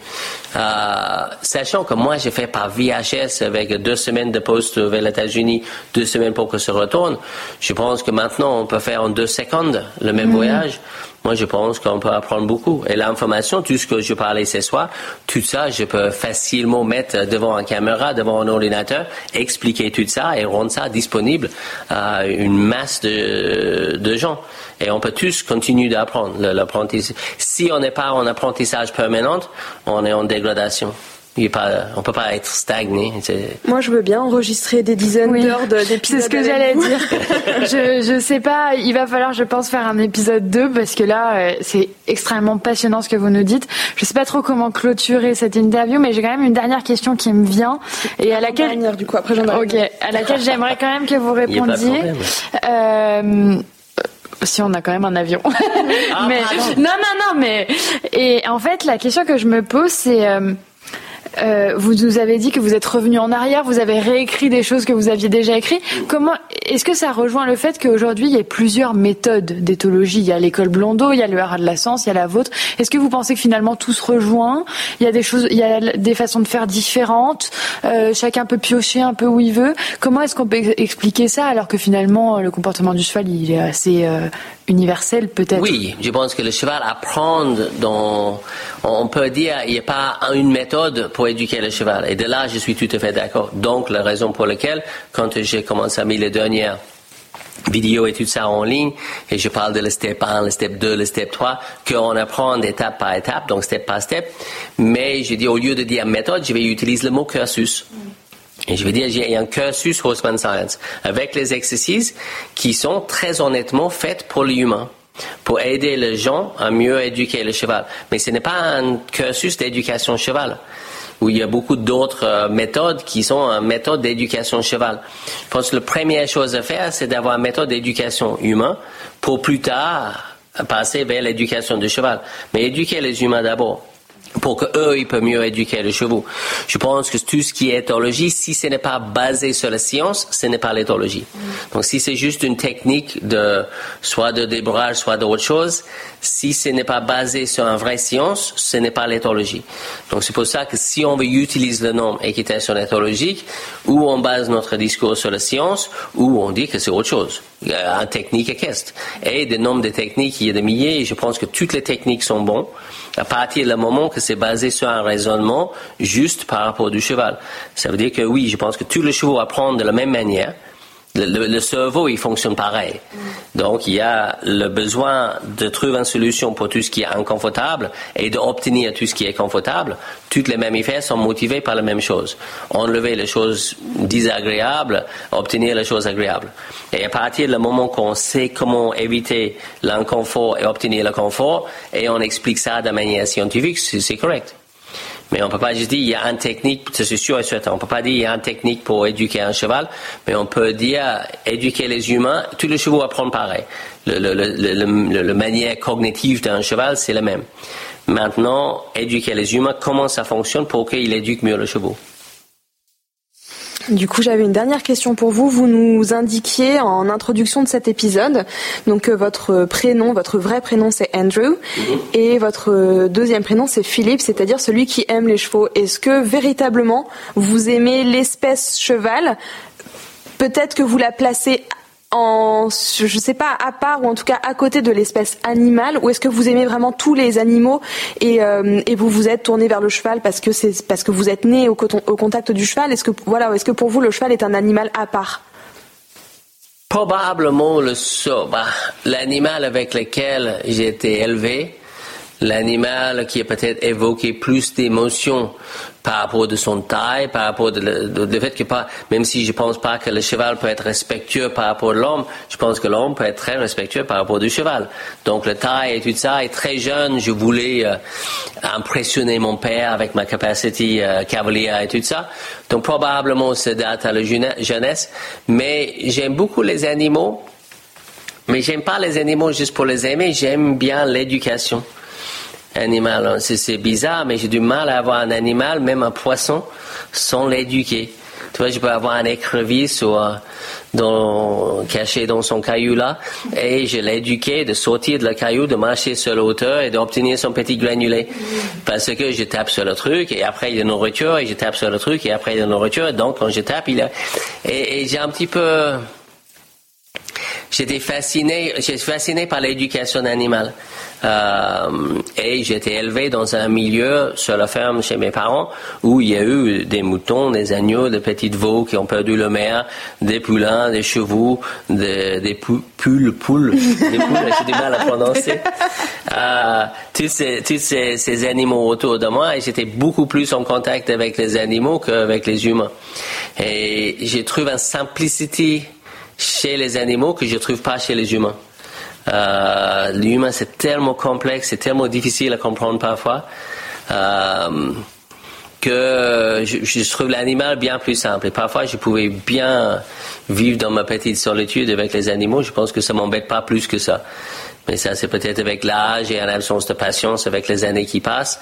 Euh, Sachant que moi, j'ai fait par VHS avec deux semaines de poste vers les États-Unis, deux semaines pour que ça retourne. Je pense que maintenant, on peut faire en deux secondes le même mhm. voyage. Moi, je pense qu'on peut apprendre beaucoup. Et l'information, tout ce que je parlais ce soir, tout ça, je peux facilement mettre devant une caméra, devant un ordinateur, expliquer tout ça et rendre ça disponible à une masse de, de gens. Et on peut tous continuer d'apprendre l'apprentissage. Si on n'est pas en apprentissage permanent, on est en dégradation on peut pas être stagné. Moi, je veux bien enregistrer des dizaines d'heures d'épisodes. C'est ce que j'allais dire. je, je sais pas, il va falloir, je pense, faire un épisode 2 parce que là, euh, c'est extrêmement passionnant ce que vous nous dites. Je sais pas trop comment clôturer cette interview, mais j'ai quand même une dernière question qui me vient et à laquelle, dernière, du coup, après j'en Ok, à laquelle j'aimerais quand même que vous répondiez. Euh, si on a quand même un avion. Ah, mais non, non, non, mais et en fait, la question que je me pose, c'est euh, Euh, vous nous avez dit que vous êtes revenu en arrière, vous avez réécrit des choses que vous aviez déjà écrites. Comment est-ce que ça rejoint le fait qu'aujourd'hui il y a plusieurs méthodes d'éthologie? Il y a l'école Blondeau, il y a le Haras de la Science, il y a la vôtre. Est-ce que vous pensez que finalement tout se rejoint? Il y a des choses, il y a des façons de faire différentes. Euh, chacun peut piocher un peu où il veut. Comment est-ce qu'on peut expliquer ça alors que finalement le comportement du cheval il est assez euh, universel peut-être Oui, je pense que le cheval apprend on peut dire, il n'y a pas une méthode pour éduquer le cheval. Et de là, je suis tout à fait d'accord. Donc, la raison pour laquelle, quand j'ai commencé à mettre les dernières vidéos et tout ça en ligne, et je parle de le step 1, le step 2, le step 3, qu'on apprend étape par étape, donc step par step. Mais je dis, au lieu de dire méthode, je vais utiliser le mot cursus. Et je vais dire, il y a un cursus Horseman Science avec les exercices qui sont très honnêtement faits pour l'humain pour aider les gens à mieux éduquer le cheval. Mais ce n'est pas un cursus d'éducation cheval où il y a beaucoup d'autres euh, méthodes qui sont une méthode d'éducation cheval. Je pense que la première chose à faire, c'est d'avoir une méthode d'éducation humain pour plus tard passer vers l'éducation du cheval. Mais éduquer les humains d'abord pour qu'eux, ils peuvent mieux éduquer les chevaux. Je pense que tout ce qui est éthologie, si ce n'est pas basé sur la science, ce n'est pas l'éthologie. Donc, si c'est juste une technique de, soit de débrage, soit d'autre chose, si ce n'est pas basé sur une vraie science, ce n'est pas l'éthologie. Donc, c'est pour ça que si on veut utiliser le nom équitation éthologique, ou on base notre discours sur la science, ou on dit que c'est autre chose. Un technique équestre. Et des nombres de techniques, il y a des milliers, et je pense que toutes les techniques sont bonnes à partir du moment que c'est basé sur un raisonnement juste par rapport du cheval. Ça veut dire que oui, je pense que tous les chevaux apprennent de la même manière, le, cerveau, il fonctionne pareil. Donc, il y a le besoin de trouver une solution pour tout ce qui est inconfortable et d'obtenir tout ce qui est confortable. Toutes les mammifères sont motivés par la même chose. Enlever les choses désagréables, obtenir les choses agréables. Et à partir du moment qu'on sait comment éviter l'inconfort et obtenir le confort, et on explique ça de manière scientifique, c'est correct. Mais on peut pas juste dire il y a une technique, c'est sûr et certain. On peut pas dire il y a une technique pour éduquer un cheval, mais on peut dire éduquer les humains. Tous les chevaux apprennent pareil. Le, le, le, manière cognitive d'un cheval, c'est la même. Maintenant, éduquer les humains, comment ça fonctionne pour qu'ils éduquent mieux le cheval. Du coup, j'avais une dernière question pour vous. Vous nous indiquiez en introduction de cet épisode donc que votre prénom, votre vrai prénom c'est Andrew mhm. et votre deuxième prénom c'est Philippe, c'est-à-dire celui qui aime les chevaux. Est-ce que véritablement vous aimez l'espèce cheval? Peut-être que vous la placez en, je sais pas, à part ou en tout cas à côté de l'espèce animale, ou est-ce que vous aimez vraiment tous les animaux et, euh, vous vous êtes tourné vers le cheval parce que c'est parce que vous êtes né au, au contact du cheval? Est-ce que voilà, est-ce que pour vous le cheval est un animal à part? Probablement le bah, l'animal avec lequel j'ai été élevé, l'animal qui a peut-être évoqué plus d'émotions par rapport de son taille, par rapport de, le, fait que pas, même si je pense pas que le cheval peut être respectueux par rapport à l'homme, je pense que l'homme peut être très respectueux par rapport du cheval. Donc le taille et tout ça, et très jeune, je voulais euh, impressionner mon père avec ma capacité euh, cavalière et tout ça. Donc probablement c'est date à la jeunesse, mais j'aime beaucoup les animaux, mais j'aime pas les animaux juste pour les aimer, j'aime bien l'éducation animal. Hein. C'est bizarre, mais j'ai du mal à avoir un animal, même un poisson, sans l'éduquer. Tu vois, je peux avoir un écrevisse ou dans, caché dans son caillou là, et je l'ai éduqué de sortir de la caillou, de marcher sur la hauteur et d'obtenir son petit granulé. Parce que je tape sur le truc, et après il y a nourriture, et je tape sur le truc, et après il y a nourriture, donc quand je tape, il a... Et j'ai un petit peu... J'étais fasciné, j'étais fasciné par l'éducation animale. Euh, et j'étais élevé dans un milieu sur la ferme chez mes parents où il y a eu des moutons, des agneaux, des petites veaux qui ont perdu le mère, des poulains, des chevaux, des, des poules, poules, des poules, j'ai du mal à prononcer. Euh, tous ces, tous ces, ces, animaux autour de moi et j'étais beaucoup plus en contact avec les animaux qu'avec les humains. Et j'ai trouvé une simplicité chez les animaux que je ne trouve pas chez les humains. Euh, l'humain, c'est tellement complexe, c'est tellement difficile à comprendre parfois. Euh, que je, trouve l'animal bien plus simple. Et parfois, je pouvais bien vivre dans ma petite solitude avec les animaux. Je pense que ça m'embête pas plus que ça. Mais ça, c'est peut-être avec l'âge et l'absence de patience avec les années qui passent.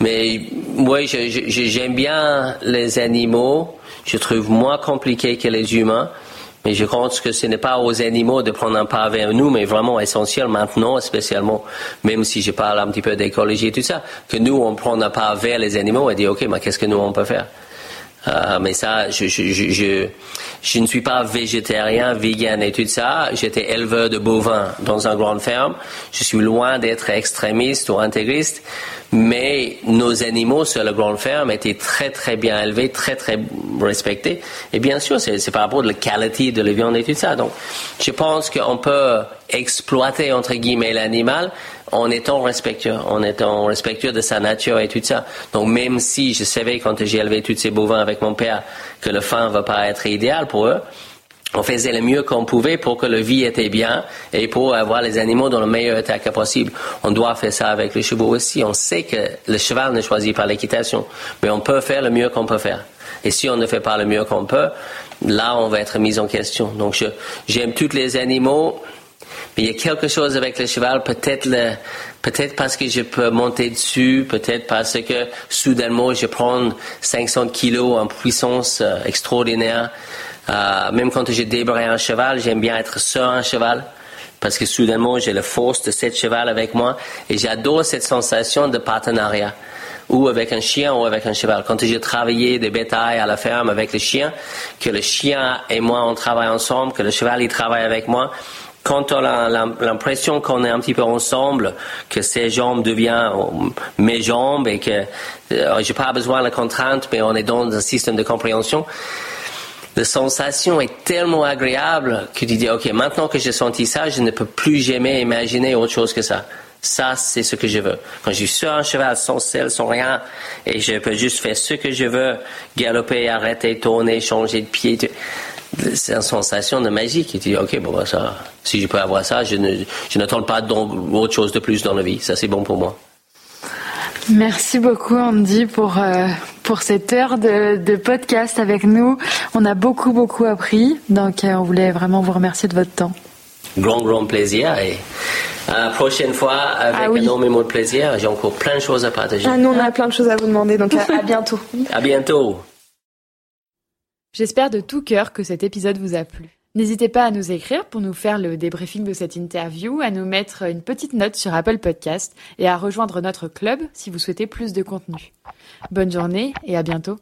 Mais oui, j'aime bien les animaux. Je trouve moins compliqué que les humains. Mais je pense que ce n'est pas aux animaux de prendre un pas vers nous, mais vraiment essentiel maintenant, spécialement, même si je parle un petit peu d'écologie et tout ça, que nous, on prend un pas vers les animaux et dit, OK, mais qu'est-ce que nous, on peut faire? Euh, mais ça, je, je, je, je, ne suis pas végétarien, vegan et tout ça. J'étais éleveur de bovins dans une grande ferme. Je suis loin d'être extrémiste ou intégriste, mais nos animaux sur la grande ferme étaient très très bien élevés, très très respectés. Et bien sûr, c'est par rapport à la qualité de la viande et tout ça. Donc, je pense qu'on peut exploiter entre guillemets l'animal en étant respectueux, en étant respectueux de sa nature et tout ça. Donc même si je savais quand j'ai élevé tous ces bovins avec mon père que le fin ne va pas être idéal pour eux, on faisait le mieux qu'on pouvait pour que la vie était bien et pour avoir les animaux dans le meilleur état que possible. On doit faire ça avec les chevaux aussi. On sait que le cheval ne choisit pas l'équitation, mais on peut faire le mieux qu'on peut faire. Et si on ne fait pas le mieux qu'on peut, là, on va être mis en question. Donc, j'aime tous les animaux, mais il y a quelque chose avec le cheval, peut-être peut-être parce que je peux monter dessus, peut-être parce que soudainement je prends 500 kilos en puissance euh, extraordinaire. Euh, même quand j'ai débarré un cheval, j'aime bien être sur un cheval parce que soudainement j'ai la force de cette cheval avec moi et j'adore cette sensation de partenariat ou avec un chien ou avec un cheval. Quand j'ai travaillé des bétails à la ferme avec le chien, que le chien et moi on travaille ensemble, que le cheval il travaille avec moi, quand on a l'impression qu'on est un petit peu ensemble, que ses jambes deviennent mes jambes et que euh, j'ai pas besoin de la contrainte, mais on est dans un système de compréhension, la sensation est tellement agréable que tu dis, OK, maintenant que j'ai senti ça, je ne peux plus jamais imaginer autre chose que ça. Ça, c'est ce que je veux. Quand je suis sur un cheval sans selle, sans rien, et je peux juste faire ce que je veux, galoper, arrêter, tourner, changer de pied, c'est une sensation de magie qui dit, OK, bon, bah, ça, si je peux avoir ça, je, ne, je n'attends pas donc autre chose de plus dans la vie. Ça, c'est bon pour moi. Merci beaucoup Andy pour euh, pour cette heure de, de, podcast avec nous. On a beaucoup beaucoup appris, donc euh, on voulait vraiment vous remercier de votre temps. Grand grand plaisir et à la prochaine fois avec ah énormément de plaisir. J'ai encore plein de choses à partager. Ah, nous on a plein de choses à vous demander, donc à, à bientôt. à bientôt. J'espère de tout cœur que cet épisode vous a plu. N'hésitez pas à nous écrire pour nous faire le débriefing de cette interview, à nous mettre une petite note sur Apple Podcast et à rejoindre notre club si vous souhaitez plus de contenu. Bonne journée et à bientôt.